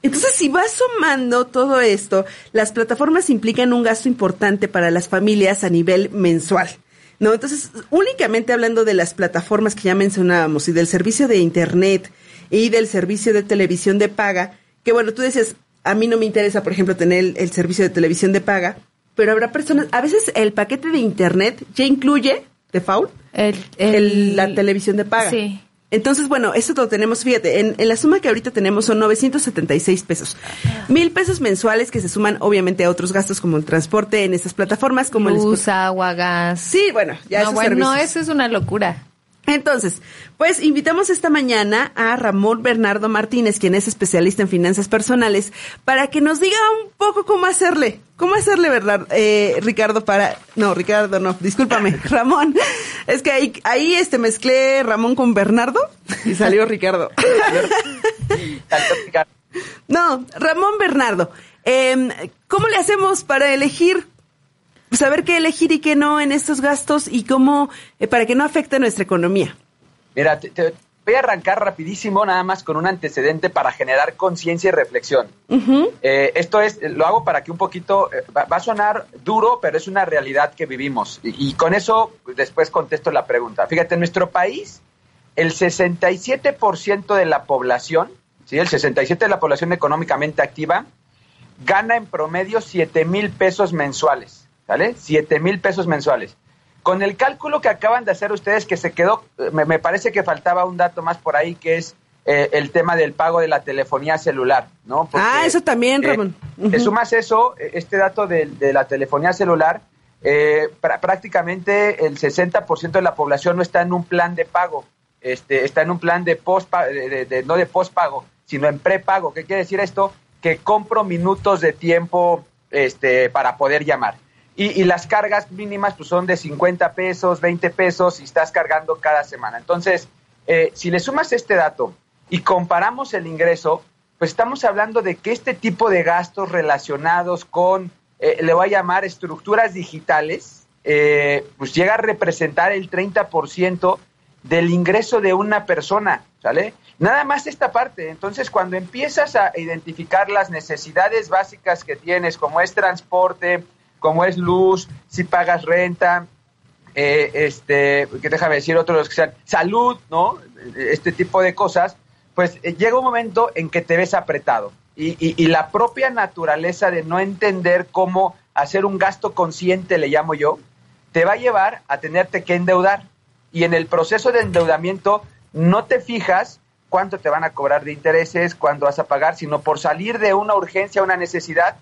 Entonces, si vas sumando todo esto, las plataformas implican un gasto importante para las familias a nivel mensual. ¿No? Entonces, únicamente hablando de las plataformas que ya mencionábamos y del servicio de internet y del servicio de televisión de paga, que bueno, tú decías, a mí no me interesa, por ejemplo, tener el, el servicio de televisión de paga, pero habrá personas, a veces el paquete de internet ya incluye, default, el, el- la televisión de paga. Sí. Entonces, bueno, eso lo tenemos, fíjate, en, en la suma que ahorita tenemos son 976 pesos. Mil pesos mensuales que se suman obviamente a otros gastos como el transporte en estas plataformas, como el Luz, agua, gas. Sí, bueno, ya no, esos bueno, no, eso es una locura. Entonces, pues invitamos esta mañana a Ramón Bernardo Martínez, quien es especialista en finanzas personales, para que nos diga un poco cómo hacerle, cómo hacerle, ¿verdad, eh, Ricardo? Para, no, Ricardo, no, discúlpame, Ramón. Es que ahí, ahí este mezclé Ramón con Bernardo y salió Ricardo. No, Ramón Bernardo, em, ¿cómo le hacemos para elegir, saber qué elegir y qué no en estos gastos y cómo, eh, para que no afecte nuestra economía? Mira, te, te voy a arrancar rapidísimo nada más con un antecedente para generar conciencia y reflexión. Eh, esto es, lo hago para que un poquito, eh, va, va a sonar duro, pero es una realidad que vivimos. Y, y con eso pues, después contesto la pregunta. Fíjate, en nuestro país, el 67% de la población, ¿sí? el 67% de la población económicamente activa, gana en promedio 7 mil pesos mensuales, ¿vale? 7 mil pesos mensuales. Con el cálculo que acaban de hacer ustedes, que se quedó, eh, me, me parece que faltaba un dato más por ahí, que es eh, el tema del pago de la telefonía celular, ¿no? Porque, ah, eso también, eh, Ramón. Te sumas eso, este dato de, de la telefonía celular, eh, pra- prácticamente el 60% de la población no está en un plan de pago, este, está en un plan de post de, de- de- no de postpago, sino en prepago. ¿Qué quiere decir esto? Que compro minutos de tiempo este, para poder llamar. Y, las cargas mínimas pues, son de 50 pesos, 20 pesos y estás cargando cada semana. Entonces, eh, si le sumas este dato y comparamos el ingreso, pues estamos hablando de que este tipo de gastos relacionados con eh, le voy a llamar estructuras digitales, eh, pues llega a representar el 30% del ingreso de una persona, ¿sale? Nada más esta parte. Entonces, cuando empiezas a identificar las necesidades básicas que tienes, como es transporte, como es luz, si pagas renta, eh, este, que déjame decir otros que sean salud, ¿no? Este tipo de cosas, pues eh, llega un momento en que te ves apretado. Y, y, y la propia naturaleza de no entender cómo hacer un gasto consciente, le llamo yo, te va a llevar a tenerte que endeudar. Y en el proceso de endeudamiento no te fijas cuánto te van a cobrar de intereses, cuándo vas a pagar, sino por salir de una urgencia, una necesidad,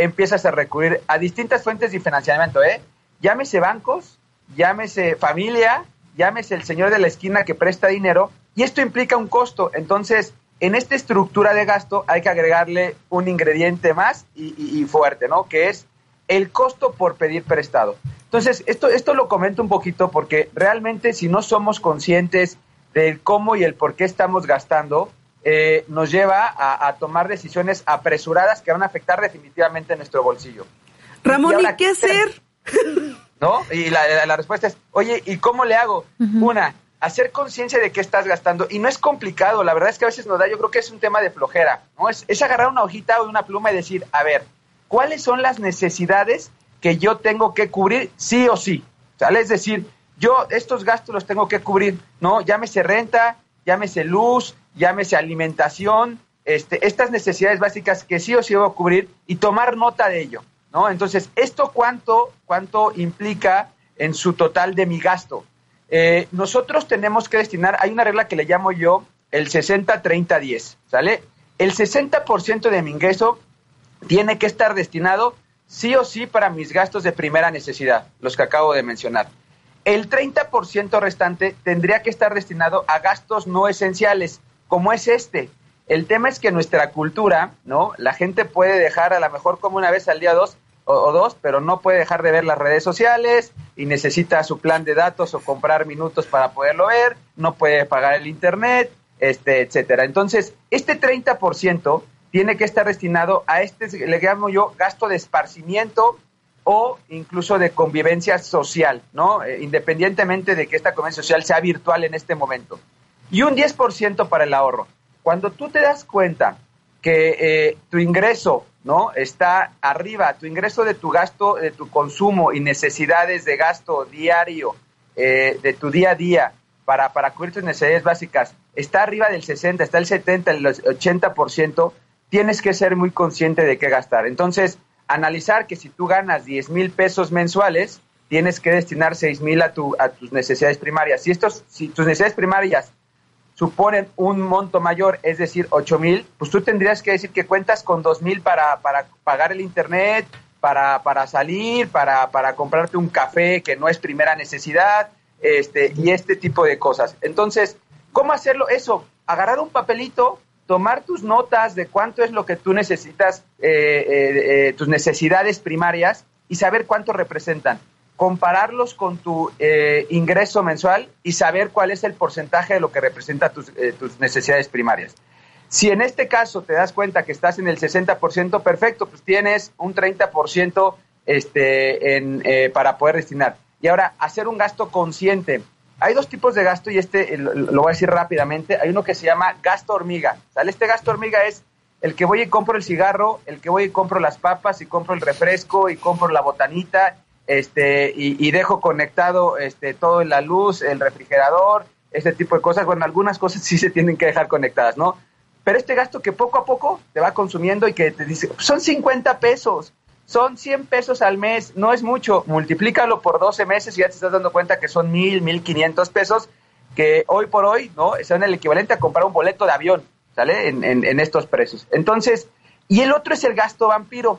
empiezas a recurrir a distintas fuentes de financiamiento, ¿eh? Llámese bancos, llámese familia, llámese el señor de la esquina que presta dinero, y esto implica un costo. Entonces, en esta estructura de gasto hay que agregarle un ingrediente más y, fuerte, ¿no? Que es el costo por pedir prestado. Entonces, esto, esto lo comento un poquito porque realmente si no somos conscientes del cómo y el por qué estamos gastando, eh, nos lleva a, a, tomar decisiones apresuradas que van a afectar definitivamente nuestro bolsillo. Ramón, ¿y, ¿y qué hacer? ¿No? Y la, la, la, respuesta es, oye, ¿y cómo le hago? Uh -huh. Una, hacer conciencia de qué estás gastando. Y no es complicado, la verdad es que a veces nos da, yo creo que es un tema de flojera, ¿no? Es, es agarrar una hojita o una pluma y decir, a ver, ¿cuáles son las necesidades que yo tengo que cubrir sí o sí? ¿Sale? Es decir, yo estos gastos los tengo que cubrir, ¿no? Llámese renta, llámese luz, llámese alimentación, este, estas necesidades básicas que sí o sí voy a cubrir y tomar nota de ello, ¿no? Entonces, ¿esto cuánto, cuánto implica en su total de mi gasto? Eh, nosotros tenemos que destinar, hay una regla que le llamo yo el 60-30-10, ¿sale? El 60% de mi ingreso tiene que estar destinado sí o sí para mis gastos de primera necesidad, los que acabo de mencionar. El 30% restante tendría que estar destinado a gastos no esenciales, como es este. El tema es que nuestra cultura, ¿no? La gente puede dejar a lo mejor como una vez al día dos o, dos, pero no puede dejar de ver las redes sociales y necesita su plan de datos o comprar minutos para poderlo ver, no puede pagar el internet, este, etcétera. Entonces, este 30% tiene que estar destinado a este, le llamo yo, gasto de esparcimiento o incluso de convivencia social, ¿no? Eh, independientemente de que esta convivencia social sea virtual en este momento. Y un 10% para el ahorro. Cuando tú te das cuenta que eh, tu ingreso, ¿no? Está arriba, tu ingreso de tu gasto, de tu consumo y necesidades de gasto diario, eh, de tu día a día, para, para cubrir tus necesidades básicas, está arriba del 60, está el 70, el 80%, tienes que ser muy consciente de qué gastar. Entonces, analizar que si tú ganas 10 mil pesos mensuales, tienes que destinar 6 mil a, tu, a tus necesidades primarias. Si, estos, si tus necesidades primarias suponen un monto mayor, es decir, 8 mil, pues tú tendrías que decir que cuentas con 2 mil para, para pagar el internet, para, para salir, para, para comprarte un café que no es primera necesidad, este, y este tipo de cosas. Entonces, ¿cómo hacerlo? Eso, agarrar un papelito, tomar tus notas de cuánto es lo que tú necesitas, eh, eh, eh, tus necesidades primarias y saber cuánto representan. Compararlos con tu eh, ingreso mensual y saber cuál es el porcentaje de lo que representa tus, eh, tus necesidades primarias. Si en este caso te das cuenta que estás en el 60%, perfecto, pues tienes un 30% este, en, eh, para poder destinar. Y ahora, hacer un gasto consciente. Hay dos tipos de gasto y este lo, lo, voy a decir rápidamente. Hay uno que se llama gasto hormiga. ¿sale? Este gasto hormiga es el que voy y compro el cigarro, el que voy y compro las papas y compro el refresco y compro la botanita este, y, dejo conectado este, todo en la luz, el refrigerador, este tipo de cosas. Bueno, algunas cosas sí se tienen que dejar conectadas, ¿no? Pero este gasto que poco a poco te va consumiendo y que te dice, son 50 pesos, son 100 pesos al mes, no es mucho, multiplícalo por 12 meses y ya te estás dando cuenta que son 1000, 1500 pesos, que hoy por hoy, ¿no? Son el equivalente a comprar un boleto de avión, ¿sale? En, en, en estos precios. Entonces, y el otro es el gasto vampiro,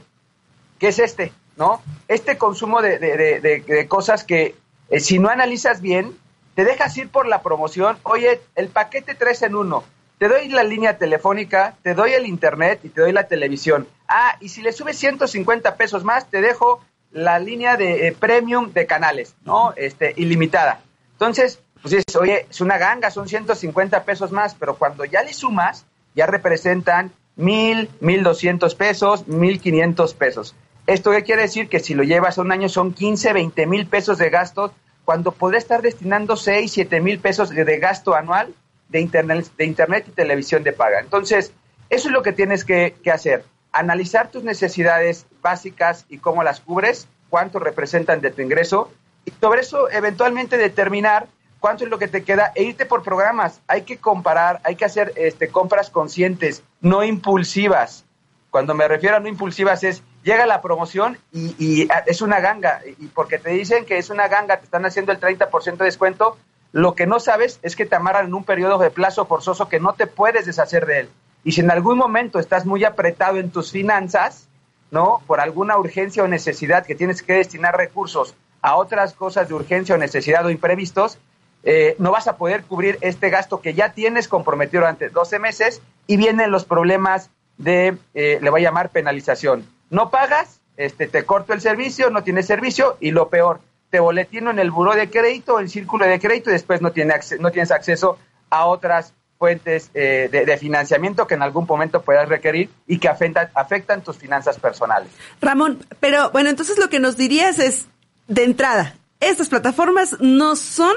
que es este, ¿no? Este consumo de, de, de, cosas que eh, si no analizas bien, te dejas ir por la promoción, oye, el paquete 3 en 1, te doy la línea telefónica, te doy el internet y te doy la televisión. Ah, y si le subes 150 pesos más, te dejo la línea de eh, premium de canales, ¿no? Este, ilimitada. Entonces, pues es, oye, es una ganga, son 150 pesos más, pero cuando ya le sumas, ya representan mil, mil doscientos pesos, mil quinientos pesos. ¿Esto qué quiere decir? Que si lo llevas un año son 15, 20 mil pesos de gastos, cuando podría estar destinando 6, 7 mil pesos de, de gasto anual de internet, de internet y televisión de paga. Entonces, eso es lo que tienes que, que hacer. Analizar tus necesidades básicas y cómo las cubres, cuánto representan de tu ingreso, y sobre eso eventualmente determinar cuánto es lo que te queda e irte por programas. Hay que comparar, hay que hacer este, compras conscientes, no impulsivas. Cuando me refiero a no impulsivas es, llega la promoción y, y es una ganga, y porque te dicen que es una ganga, te están haciendo el 30% de descuento, lo que no sabes es que te amarran en un periodo de plazo forzoso que no te puedes deshacer de él. Y si en algún momento estás muy apretado en tus finanzas, ¿no? Por alguna urgencia o necesidad que tienes que destinar recursos a otras cosas de urgencia o necesidad o imprevistos, eh, no vas a poder cubrir este gasto que ya tienes comprometido durante 12 meses y vienen los problemas de, eh, le voy a llamar penalización. No pagas, este, te corto el servicio, no tienes servicio y lo peor, te boletino en el buró de crédito, en el círculo de crédito y después no, tiene no tienes acceso a otras fuentes eh, de, de, financiamiento que en algún momento puedas requerir y que afectan, afectan tus finanzas personales. Ramón, pero bueno, entonces lo que nos dirías es, de entrada, estas plataformas no son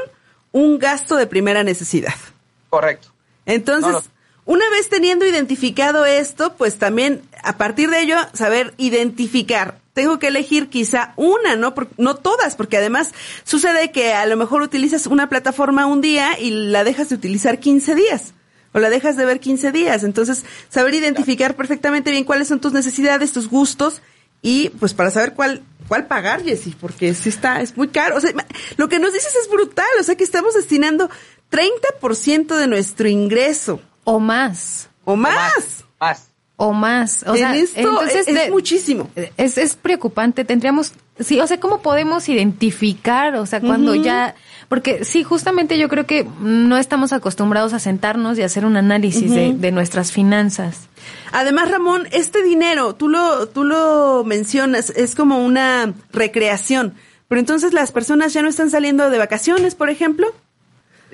un gasto de primera necesidad. Correcto. Entonces, no, una vez teniendo identificado esto, pues también a partir de ello saber identificar. Tengo que elegir quizá una, no, no todas, porque además sucede que a lo mejor utilizas una plataforma un día y la dejas de utilizar 15 días o la dejas de ver 15 días. Entonces, saber identificar perfectamente bien cuáles son tus necesidades, tus gustos y pues para saber cuál cuál pagar, Jessy, porque si está, es muy caro. O sea, lo que nos dices es brutal, o sea que estamos destinando 30% de nuestro ingreso. O más. O más. O más. O más. O en sea, esto entonces es, muchísimo. Es, es preocupante. Tendríamos, sí, o sea, ¿cómo podemos identificar? O sea, cuando uh -huh. ya, porque sí, justamente yo creo que no estamos acostumbrados a sentarnos y hacer un análisis uh -huh. de, de nuestras finanzas. Además, Ramón, este dinero, tú lo, tú lo mencionas, es como una recreación. Pero entonces las personas ya no están saliendo de vacaciones, por ejemplo.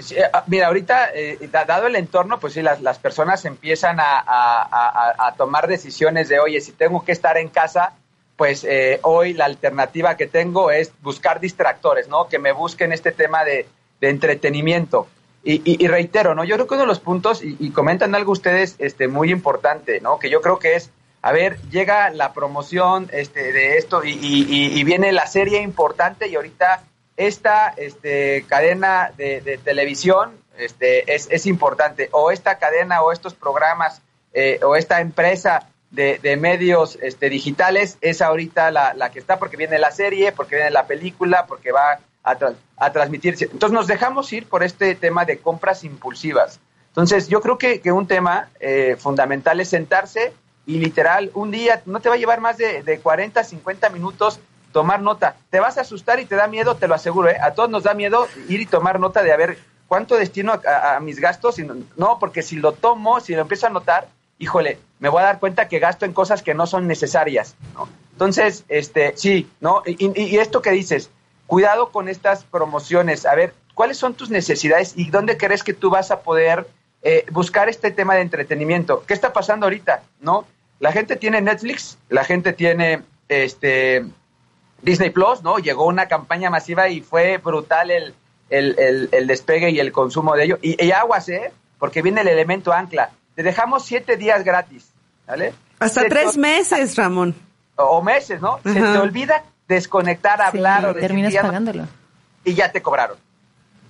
Sí, mira, ahorita, eh, dado el entorno, pues sí, las, las personas empiezan a, a, tomar decisiones de, oye, si tengo que estar en casa, pues eh, hoy la alternativa que tengo es buscar distractores, ¿no? Que me busquen este tema de, de entretenimiento. Y, y, reitero, ¿no? Yo creo que uno de los puntos, y, comentan algo ustedes este, muy importante, ¿no? Que yo creo que es, a ver, llega la promoción este, de esto y, y viene la serie importante y ahorita esta este, cadena de, de televisión este, es, importante, o esta cadena o estos programas eh, o esta empresa de, de medios este, digitales es ahorita la, que está porque viene la serie, porque viene la película, porque va a, tra transmitirse. Entonces nos dejamos ir por este tema de compras impulsivas. Entonces yo creo que, que un tema eh, fundamental es sentarse y literal un día no te va a llevar más de, de 40, 50 minutos tomar nota. Te vas a asustar y te da miedo, te lo aseguro, ¿eh? A todos nos da miedo ir y tomar nota de a ver cuánto destino a, mis gastos. Y no, porque si lo tomo, si lo empiezo a notar, híjole, me voy a dar cuenta que gasto en cosas que no son necesarias, ¿no? Entonces, este, sí, ¿no? Y, y, y esto que dices, cuidado con estas promociones. A ver, ¿cuáles son tus necesidades y dónde crees que tú vas a poder eh, buscar este tema de entretenimiento? ¿Qué está pasando ahorita, no? La gente tiene Netflix, la gente tiene, este, Disney Plus, ¿no? Llegó una campaña masiva y fue brutal el, el, el, el despegue y el consumo de ello. Y, y, aguas, ¿eh? Porque viene el elemento ancla. Te dejamos siete días gratis, ¿vale? Hasta tres meses, Ramón. O, o meses, ¿no? Se te olvida desconectar, hablar sí, o terminas pagándolo. Y ya te cobraron,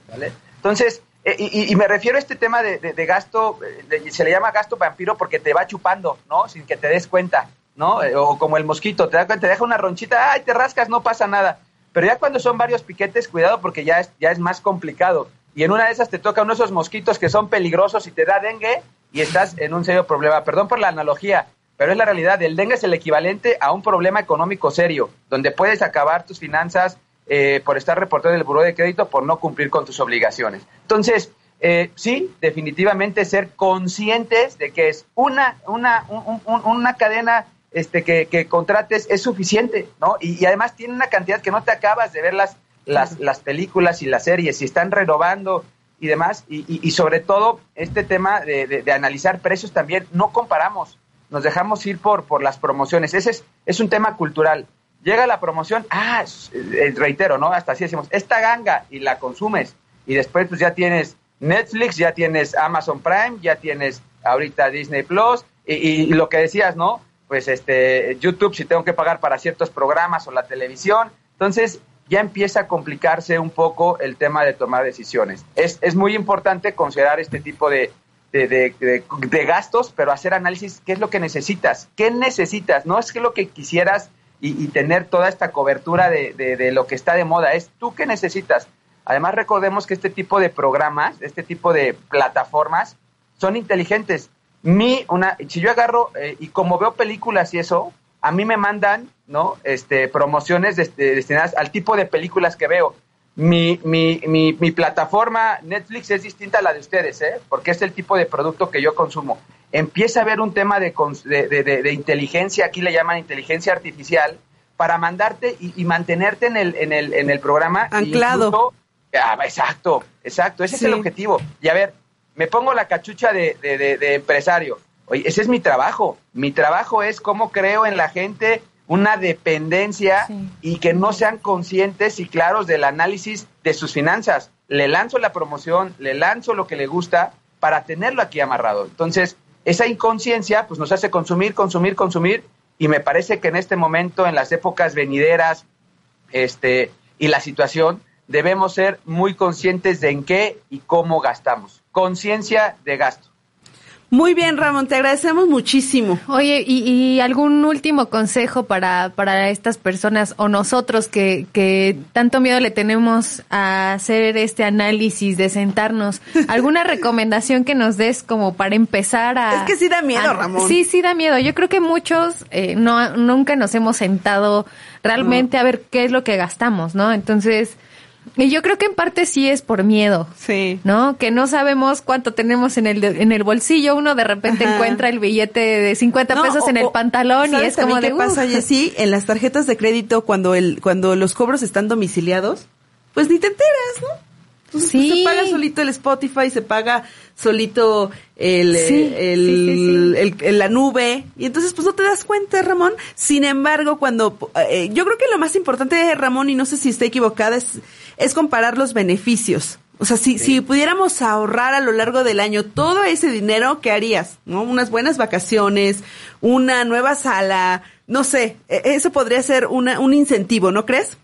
¿vale? Entonces, eh, y, y, me refiero a este tema de, de, de gasto, de, se le llama gasto vampiro porque te va chupando, ¿no? Sin que te des cuenta. ¿No? Eh, o como el mosquito, te, da, te deja una ronchita, ay, te rascas, no pasa nada. Pero ya cuando son varios piquetes, cuidado porque ya es, ya es más complicado. Y en una de esas te toca uno de esos mosquitos que son peligrosos y te da dengue y estás en un serio problema. Perdón por la analogía, pero es la realidad. El dengue es el equivalente a un problema económico serio, donde puedes acabar tus finanzas eh, por estar reportado en el buró de crédito por no cumplir con tus obligaciones. Entonces, eh, sí, definitivamente ser conscientes de que es una, una, un, un, una cadena este, que, que, contrates es suficiente, ¿no? Y, y, además tiene una cantidad que no te acabas de ver las, las, las películas y las series, si están renovando y demás, y, y, y sobre todo este tema de, de, de, analizar precios también, no comparamos. nos dejamos ir por, por las promociones. Ese es, es un tema cultural. Llega la promoción, ah, eh, reitero, ¿no? Hasta así decimos, esta ganga y la consumes. Y después pues ya tienes Netflix, ya tienes Amazon Prime, ya tienes ahorita Disney Plus y, y lo que decías, ¿no? Pues este YouTube si tengo que pagar para ciertos programas o la televisión. Entonces ya empieza a complicarse un poco el tema de tomar decisiones. Es, es muy importante considerar este tipo de, de, de, gastos, pero hacer análisis, ¿qué es lo que necesitas? ¿Qué necesitas? No es que lo que quisieras y, y tener toda esta cobertura de, de, lo que está de moda, es tú qué necesitas. Además, recordemos que este tipo de programas, este tipo de plataformas, son inteligentes. Mi, una, si yo agarro eh, y como veo películas y eso, a mí me mandan, ¿no? Este, promociones destinadas al tipo de películas que veo. Mi, mi, mi, mi, plataforma Netflix es distinta a la de ustedes, ¿eh? Porque es el tipo de producto que yo consumo. Empieza a haber un tema de, de, de, de inteligencia, aquí le llaman inteligencia artificial, para mandarte y, y mantenerte en el, en el, en el programa. Anclado. Incluso, ah, exacto, exacto, ese sí. es el objetivo. Y a ver, me pongo la cachucha de, de empresario Oye, ese es mi trabajo. Mi trabajo es cómo creo en la gente una dependencia sí. y que no sean conscientes y claros del análisis de sus finanzas. Le lanzo la promoción, le lanzo lo que le gusta para tenerlo aquí amarrado. Entonces, esa inconsciencia pues nos hace consumir, consumir, consumir y me parece que en este momento, en las épocas venideras este, y la situación, debemos ser muy conscientes de en qué y cómo gastamos. Conciencia de gasto. Muy bien, Ramón, te agradecemos muchísimo. Oye, ¿y, y algún último consejo para, para estas personas o nosotros que, que tanto miedo le tenemos a hacer este análisis, de sentarnos? ¿Alguna recomendación que nos des como para empezar a... Es que sí da miedo, a, Ramón. Sí, sí da miedo. Yo creo que muchos eh, no, nunca nos hemos sentado realmente no. a ver qué es lo que gastamos, ¿no? Entonces... Y yo creo que en parte sí es por miedo. Sí. ¿No? Que no sabemos cuánto tenemos en el, en el bolsillo. Uno de repente Ajá. encuentra el billete de 50 no, pesos o, en el pantalón y es como de. ¿Qué pasa, Jessy? En las tarjetas de crédito, cuando el, cuando los cobros están domiciliados, pues ni te enteras, ¿no? Entonces, sí. pues, se paga solito el Spotify, se paga solito el, sí, el, sí, el, el, la nube, y entonces pues no te das cuenta, Ramón. Sin embargo, cuando eh, yo creo que lo más importante, Ramón, y no sé si estoy equivocada, es, es comparar los beneficios. O sea, si, si pudiéramos ahorrar a lo largo del año todo ese dinero, ¿qué harías? ¿No? Unas buenas vacaciones, una nueva sala, no sé, eso podría ser una, un incentivo, ¿no crees?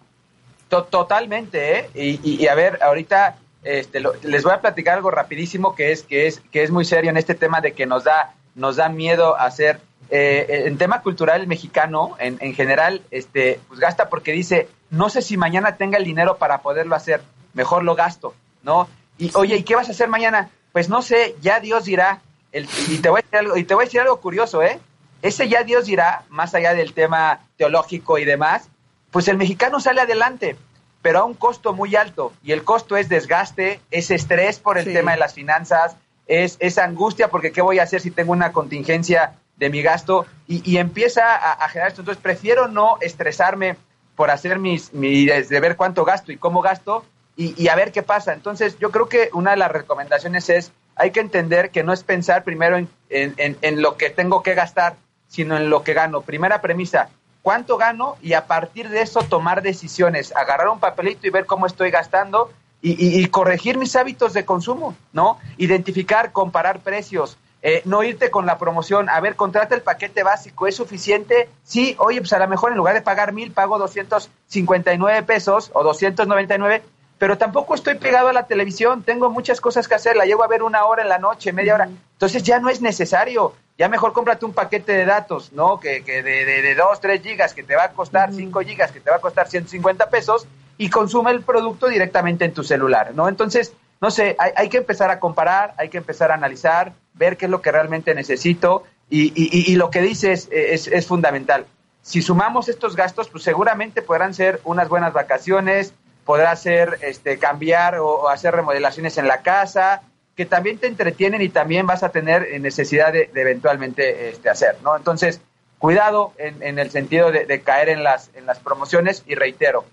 Totalmente, ¿eh? Y, y, a ver, ahorita este, lo, les voy a platicar algo rapidísimo que es, que es, que es muy serio en este tema de que nos da, nos da miedo hacer. Eh, en tema cultural mexicano, en, en general, este, pues gasta porque dice, no sé si mañana tenga el dinero para poderlo hacer, mejor lo gasto, ¿no? Y oye, ¿y qué vas a hacer mañana? Pues no sé, ya Dios dirá. El, y, te voy a decir algo, y te voy a decir algo curioso, ¿eh? Ese ya Dios dirá, más allá del tema teológico y demás, pues el mexicano sale adelante, pero a un costo muy alto. Y el costo es desgaste, es estrés por el sí. tema de las finanzas, es, es angustia porque qué voy a hacer si tengo una contingencia de mi gasto y, y empieza a, a, generar esto. Entonces prefiero no estresarme por hacer mis, mis de ver cuánto gasto y cómo gasto y, y, a ver qué pasa. Entonces yo creo que una de las recomendaciones es hay que entender que no es pensar primero en, en, en, lo que tengo que gastar, sino en lo que gano. Primera premisa, cuánto gano y a partir de eso tomar decisiones, agarrar un papelito y ver cómo estoy gastando y, y, y corregir mis hábitos de consumo, ¿no? Identificar, comparar precios, eh, no irte con la promoción, a ver, contrata el paquete básico, ¿es suficiente? Sí, oye, pues a lo mejor en lugar de pagar mil, pago 259 pesos o 299, pero tampoco estoy pegado a la televisión, tengo muchas cosas que hacer, la llevo a ver una hora en la noche, media hora, entonces ya no es necesario, ya mejor cómprate un paquete de datos, ¿no? Que, que de, de, de 2, 3 gigas que te va a costar, 5 gigas que te va a costar 150 pesos y consume el producto directamente en tu celular, ¿no? Entonces, no sé, hay, hay, que empezar a comparar, hay que empezar a analizar, ver qué es lo que realmente necesito y, y, lo que dices es, es, es, fundamental. Si sumamos estos gastos, pues seguramente podrán ser unas buenas vacaciones, podrá ser este, cambiar o, hacer remodelaciones en la casa, que también te entretienen y también vas a tener necesidad de, de eventualmente este, hacer, ¿no? Entonces, cuidado en, en el sentido de, de, caer en las, en las promociones y reitero,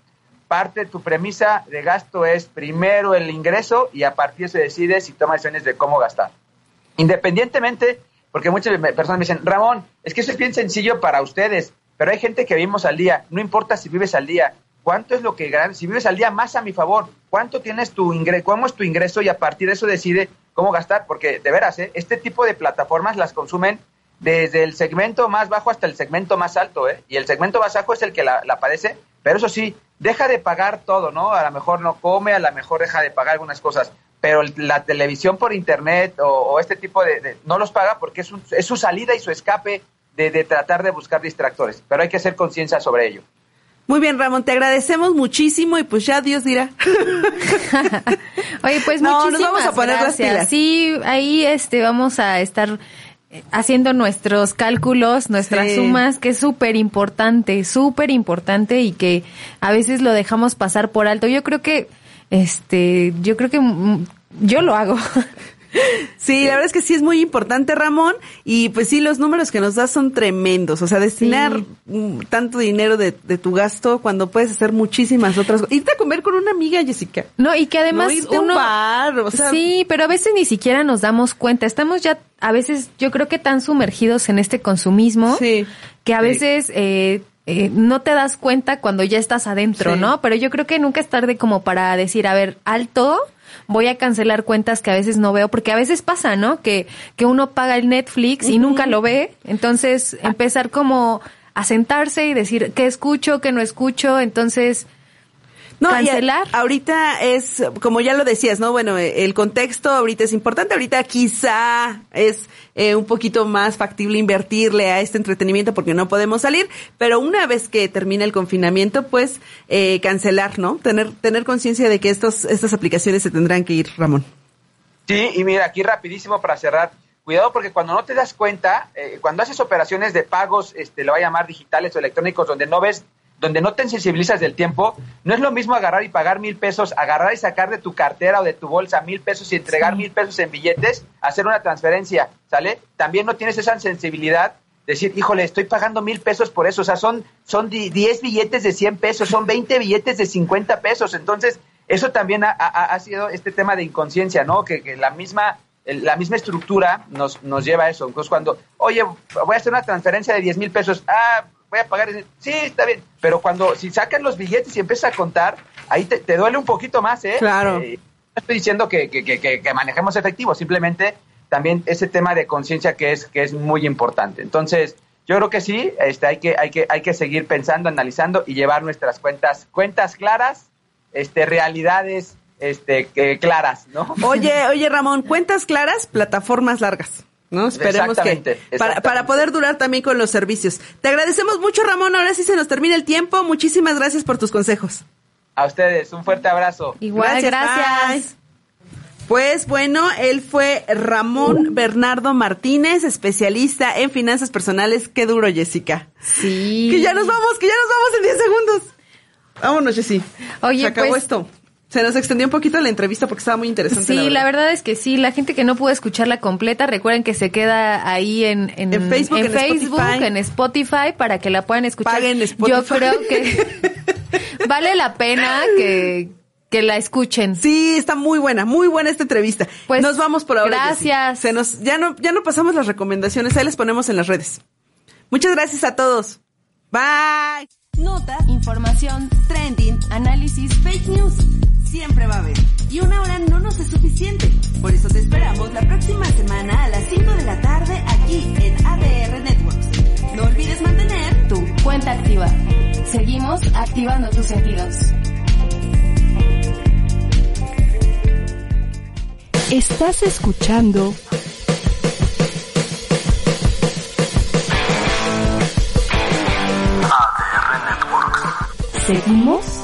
parte de tu premisa de gasto es primero el ingreso y a partir se decide si toma decisiones de cómo gastar. Independientemente porque muchas personas me dicen, Ramón, es que eso es bien sencillo para ustedes, pero hay gente que vivimos al día, no importa si vives al día, ¿cuánto es lo que ganas? Si vives al día, más a mi favor, ¿cuánto tienes tu ingreso? ¿Cómo es tu ingreso? Y a partir de eso decide cómo gastar, porque de veras, ¿eh? este tipo de plataformas las consumen desde el segmento más bajo hasta el segmento más alto, ¿eh? Y el segmento más bajo es el que la padece, pero eso sí, deja de pagar todo, ¿no? A lo mejor no come, a lo mejor deja de pagar algunas cosas, pero el- la televisión por internet o, o este tipo de, de- no los paga porque es, un- es su salida y su escape de, de tratar de buscar distractores, pero hay que hacer conciencia sobre ello. Muy bien, Ramón, te agradecemos muchísimo y pues ya Dios dirá. Oye, pues No, nos muchísimas vamos a poner las gracias. pilas. Sí, ahí este vamos a estar haciendo nuestros cálculos, nuestras Sí. sumas, que es súper importante, súper importante y que a veces lo dejamos pasar por alto. Yo creo que, este, yo creo que mm, yo lo hago. Sí, la verdad es que sí es muy importante, Ramón, y pues sí, los números que nos das son tremendos, o sea, destinar mm, tanto dinero de, de tu gasto cuando puedes hacer muchísimas otras cosas. Irte a comer con una amiga, Jessica. No, y que además No, a un uno bar, o sea- sí, pero a veces ni siquiera nos damos cuenta. Estamos ya a veces, yo creo que tan sumergidos en este consumismo que a Sí. veces eh, eh, no te das cuenta cuando ya estás adentro, Sí. ¿no? Pero yo creo que nunca es tarde como para decir, a ver, alto. Voy a cancelar cuentas que a veces no veo, porque a veces pasa, ¿no? Que, que uno paga el Netflix y nunca lo ve. Entonces, empezar como a sentarse y decir qué escucho, qué no escucho. Entonces, No, y a- cancelar. ahorita es, como ya lo decías, ¿no? Bueno, eh, el contexto ahorita es importante. Ahorita quizá es eh, un poquito más factible invertirle a este entretenimiento porque no podemos salir, pero una vez que termine el confinamiento, pues eh, cancelar, ¿no? Tener, tener conciencia de que estos, estas aplicaciones se tendrán que ir, Ramón. Sí, y mira, aquí rapidísimo para cerrar. Cuidado porque cuando no te das cuenta, eh, cuando haces operaciones de pagos, este, lo voy a llamar digitales o electrónicos, donde no ves, donde no te sensibilizas del tiempo, no es lo mismo agarrar y pagar mil pesos, agarrar y sacar de tu cartera o de tu bolsa mil pesos y entregar mil pesos en billetes, hacer una transferencia, ¿sale? También no tienes esa sensibilidad decir, híjole, estoy pagando mil pesos por eso, o sea, son, son di- 10 billetes de 100 pesos, son 20 billetes de 50 pesos, entonces eso también ha, ha- ha sido este tema de inconsciencia, ¿no? Que, que la misma la misma estructura nos, nos lleva a eso. Entonces, cuando, oye, voy a hacer una transferencia de 10 mil pesos, ah, voy a pagar, sí, está bien. Pero cuando, si sacas los billetes y empiezas a contar, ahí te, te duele un poquito más, ¿eh? Claro. Eh, no estoy diciendo que, que, que, que- manejemos efectivo, simplemente también ese tema de conciencia que es, que es muy importante. Entonces, yo creo que sí, este, hay, que, hay, que, hay que seguir pensando, analizando y llevar nuestras cuentas, cuentas claras, este, realidades este, que, claras, ¿no? Oye, oye, Ramón, cuentas claras, plataformas largas. ¿No? Esperemos que Exactamente, para, para poder durar también con los servicios. Te agradecemos mucho, Ramón. Ahora sí se nos termina el tiempo. Muchísimas gracias por tus consejos. A ustedes, un fuerte abrazo. Igual, gracias. Pues bueno, él fue Ramón Bernardo Martínez, especialista en finanzas personales. Qué duro, Jessica. Sí. Que ya nos vamos, que ya nos vamos en 10 segundos. Vámonos, Jessy. Oye, Se acabó pues- esto. Se nos extendió un poquito la entrevista porque estaba muy interesante. Sí, la verdad es que sí. La gente que no pudo escucharla completa, recuerden que se queda ahí en, en, En Facebook, en Facebook, Spotify. en Spotify, para que la puedan escuchar. Paguen Spotify. Yo creo que vale la pena que, que la escuchen. Sí, está muy buena, muy buena esta entrevista. Pues nos vamos por ahora. gracias. Se nos, ya no, ya no pasamos las recomendaciones, ahí les ponemos en las redes. Muchas gracias a todos. Bye. Nota, información, trending, análisis, fake news. Siempre va a haber. Y una hora no nos es suficiente. Por eso te esperamos la próxima semana a las 5 de la tarde aquí en ADR Networks. No olvides mantener Tu cuenta activa. Seguimos activando tus sentidos. Estás escuchando ADR Networks. Seguimos